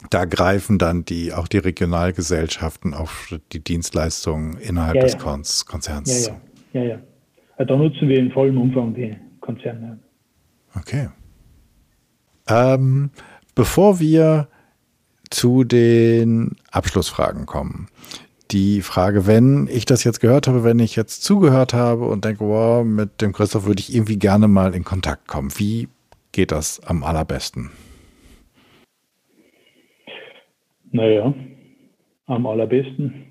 Da greifen dann die, auch die Regionalgesellschaften auf die Dienstleistungen innerhalb ja, des ja. Konzerns. Ja, ja, ja, ja. Da nutzen wir in vollem Umfang die Konzerne. Okay. Ähm, bevor wir zu den Abschlussfragen kommen, die Frage, wenn ich das jetzt gehört habe, wenn ich jetzt zugehört habe und denke, wow, mit dem Christoph würde ich irgendwie gerne mal in Kontakt kommen. Wie geht das am allerbesten? Naja, am allerbesten.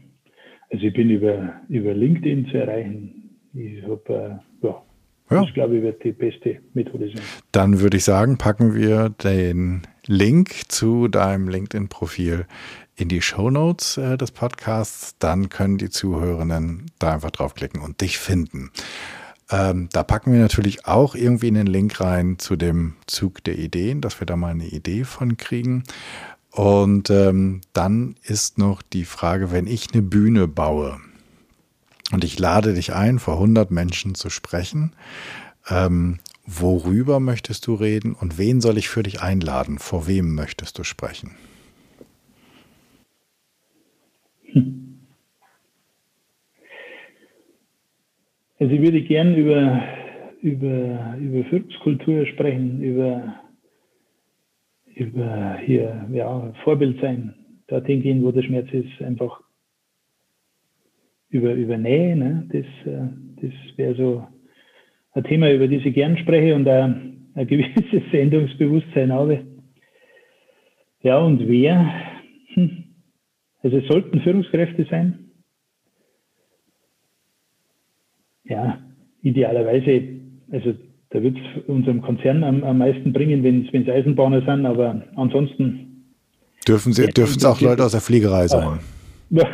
Also ich bin über, über LinkedIn zu erreichen. Ich habe, äh, ja, ja. Das, glaube ich, wird die beste Methode sein. Dann würde ich sagen, packen wir den Link zu deinem LinkedIn-Profil in die Show Notes äh, des Podcasts. Dann können die Zuhörenden da einfach draufklicken und dich finden. Ähm, da packen wir natürlich auch irgendwie einen Link rein zu dem Zug der Ideen, dass wir da mal eine Idee von kriegen. Und ähm, dann ist noch die Frage, wenn ich eine Bühne baue und ich lade dich ein, vor 100 Menschen zu sprechen, ähm, worüber möchtest du reden und wen soll ich für dich einladen? Vor wem möchtest du sprechen? [LAUGHS] Also ich würde gern über, über, über Führungskultur sprechen, über über hier ja, Vorbild sein, dorthin gehen, wo der Schmerz ist, einfach über, über Nähe. Ne? Das, äh, das wäre so ein Thema, über das ich gern spreche und ein, ein [LAUGHS] gewisses Sendungsbewusstsein habe. Ja, und wer? Hm. Also es sollten Führungskräfte sein. Ja, idealerweise, also da wird es unserem Konzern am, am meisten bringen, wenn es Eisenbahner sind, aber ansonsten. Dürfen Sie, dürfen es auch Leute aus der Fliegerei sein? Ja.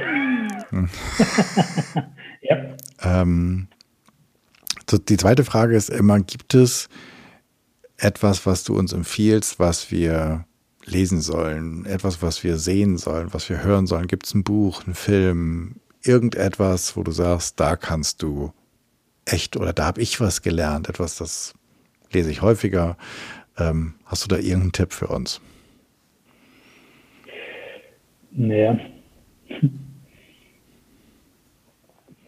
Hm. ja. Ähm, so die zweite Frage ist immer, gibt es etwas, was du uns empfiehlst, was wir lesen sollen, etwas, was wir sehen sollen, was wir hören sollen? Gibt es ein Buch, einen Film, irgendetwas, wo du sagst, da kannst du echt oder da habe ich was gelernt, etwas, das lese ich häufiger. Ähm, hast du da irgendeinen Tipp für uns? Naja,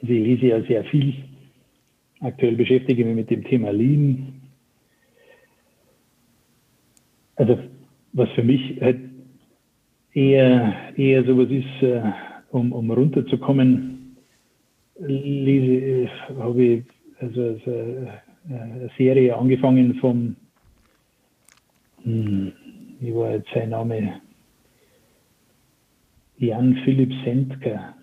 also ich lese ja sehr viel. Aktuell beschäftige ich mich mit dem Thema Lean. Also was für mich halt eher, eher sowas ist, äh, um, um runterzukommen, lese, habe ich also, also äh, eine Serie angefangen vom, hm, wie war jetzt sein Name? Jan Philipp Sendker,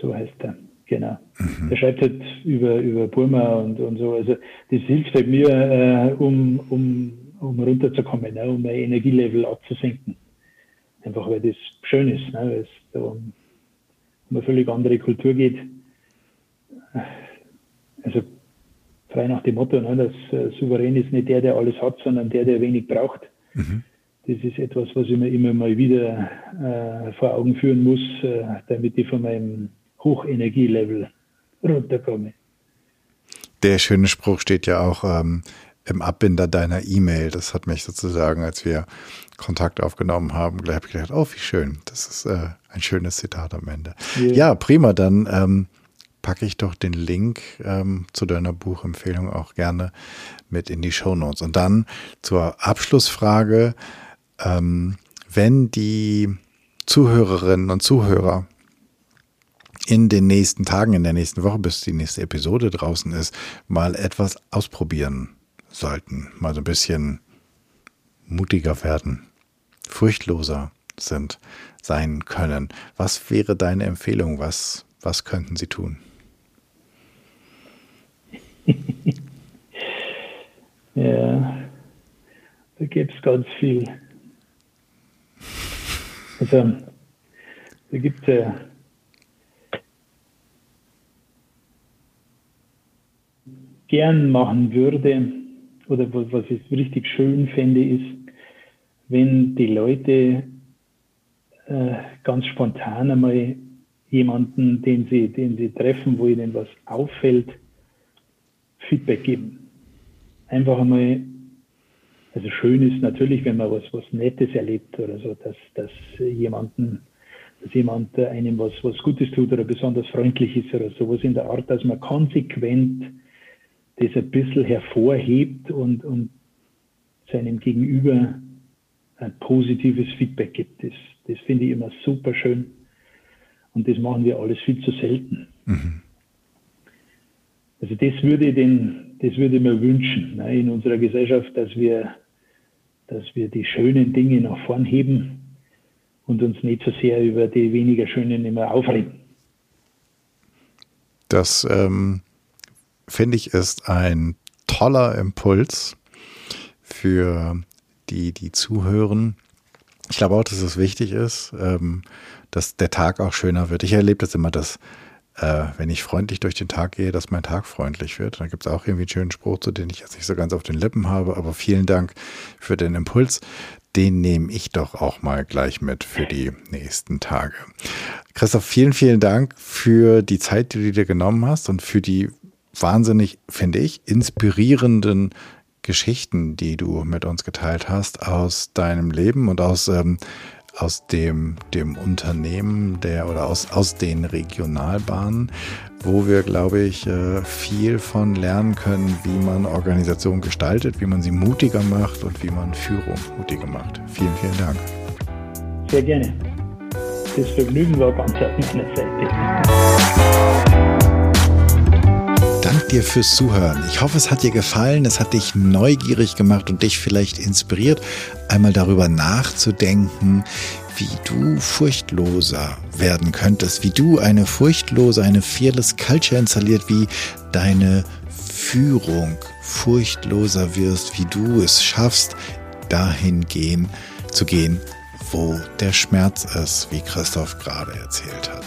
so heißt er, genau. Mhm. Der schreibt halt über, über Burma und, und so. Also das hilft halt mir, äh, um, um, um runterzukommen, ne, um mein Energielevel abzusenken. Einfach weil das schön ist, ne, weil es da um, um eine völlig andere Kultur geht also frei nach dem Motto, ne, dass äh, souverän ist nicht der, der alles hat, sondern der, der wenig braucht. Mhm. Das ist etwas, was ich mir immer mal wieder äh, vor Augen führen muss, äh, damit ich von meinem Hochenergielevel runterkomme. Der schöne Spruch steht ja auch ähm, im Abbinder deiner E-Mail. Das hat mich sozusagen, als wir Kontakt aufgenommen haben, gleich habe ich gedacht, oh, wie schön. Das ist äh, ein schönes Zitat am Ende. Yeah. Ja, prima. Dann ähm, packe ich doch den Link ähm, zu deiner Buchempfehlung auch gerne mit in die Show Notes. Und dann zur Abschlussfrage, ähm, wenn die Zuhörerinnen und Zuhörer in den nächsten Tagen, in der nächsten Woche, bis die nächste Episode draußen ist, mal etwas ausprobieren sollten, mal so ein bisschen mutiger werden, furchtloser sind, sein können. Was wäre deine Empfehlung? Was, was könnten sie tun? [LAUGHS] ja, da gibt es ganz viel. Also, da gibt es ja gern machen würde oder was ich richtig schön fände, ist, wenn die Leute äh, ganz spontan einmal jemanden, den sie, den sie treffen, wo ihnen was auffällt, Feedback geben. Einfach einmal, also schön ist natürlich, wenn man was, was Nettes erlebt oder so, dass, dass jemanden, dass jemand einem was, was Gutes tut oder besonders freundlich ist oder sowas in der Art, dass man konsequent das ein bisschen hervorhebt und, und seinem Gegenüber ein positives Feedback gibt. Das, das finde ich immer super schön. Und das machen wir alles viel zu selten. Mhm. Also das würde den, das würde ich mir wünschen ne, in unserer Gesellschaft, dass wir, dass wir die schönen Dinge nach vorn heben und uns nicht so sehr über die weniger schönen immer aufregen. Das ähm, finde ich ist ein toller Impuls für die, die zuhören. Ich glaube auch, dass es wichtig ist, ähm, dass der Tag auch schöner wird. Ich erlebe das immer, dass äh, wenn ich freundlich durch den Tag gehe, dass mein Tag freundlich wird. Da gibt es auch irgendwie einen schönen Spruch, zu dem ich jetzt nicht so ganz auf den Lippen habe, aber vielen Dank für den Impuls. den nehme ich doch auch mal gleich mit für die nächsten Tage. Christoph, vielen, vielen Dank für die Zeit, die du dir genommen hast und für die wahnsinnig, finde ich, inspirierenden Geschichten, die du mit uns geteilt hast aus deinem Leben und aus, ähm, aus dem, dem Unternehmen der oder aus, aus den Regionalbahnen, wo wir, glaube ich, äh, viel von lernen können, wie man Organisation gestaltet, wie man sie mutiger macht und wie man Führung mutiger macht. Vielen, vielen Dank. Sehr gerne. Das Vergnügen war ganz auf meiner Seite. Dir fürs Zuhören. Ich hoffe, es hat dir gefallen, es hat dich neugierig gemacht und dich vielleicht inspiriert, einmal darüber nachzudenken, wie du furchtloser werden könntest, wie du eine furchtlose, eine fearless Culture installiert, wie deine Führung furchtloser wirst, wie du es schaffst, dahin gehen, zu gehen, wo der Schmerz ist, wie Christoph gerade erzählt hat.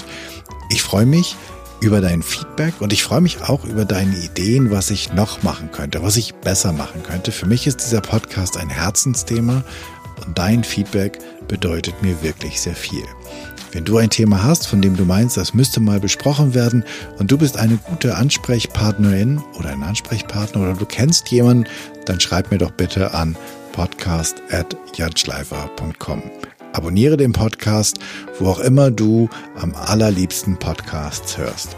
Ich freue mich über dein Feedback und ich freue mich auch über deine Ideen, was ich noch machen könnte, was ich besser machen könnte. Für mich ist dieser Podcast ein Herzensthema und dein Feedback bedeutet mir wirklich sehr viel. Wenn du ein Thema hast, von dem du meinst, das müsste mal besprochen werden und du bist eine gute Ansprechpartnerin oder ein Ansprechpartner oder du kennst jemanden, dann schreib mir doch bitte an podcast.janschleifer.com. Abonniere den Podcast, wo auch immer du am allerliebsten Podcasts hörst.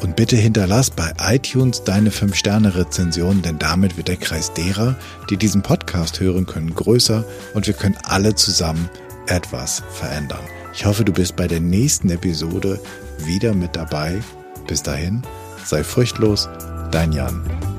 Und bitte hinterlass bei iTunes deine 5-Sterne-Rezension, denn damit wird der Kreis derer, die diesen Podcast hören können, größer und wir können alle zusammen etwas verändern. Ich hoffe, du bist bei der nächsten Episode wieder mit dabei. Bis dahin, sei furchtlos, dein Jan.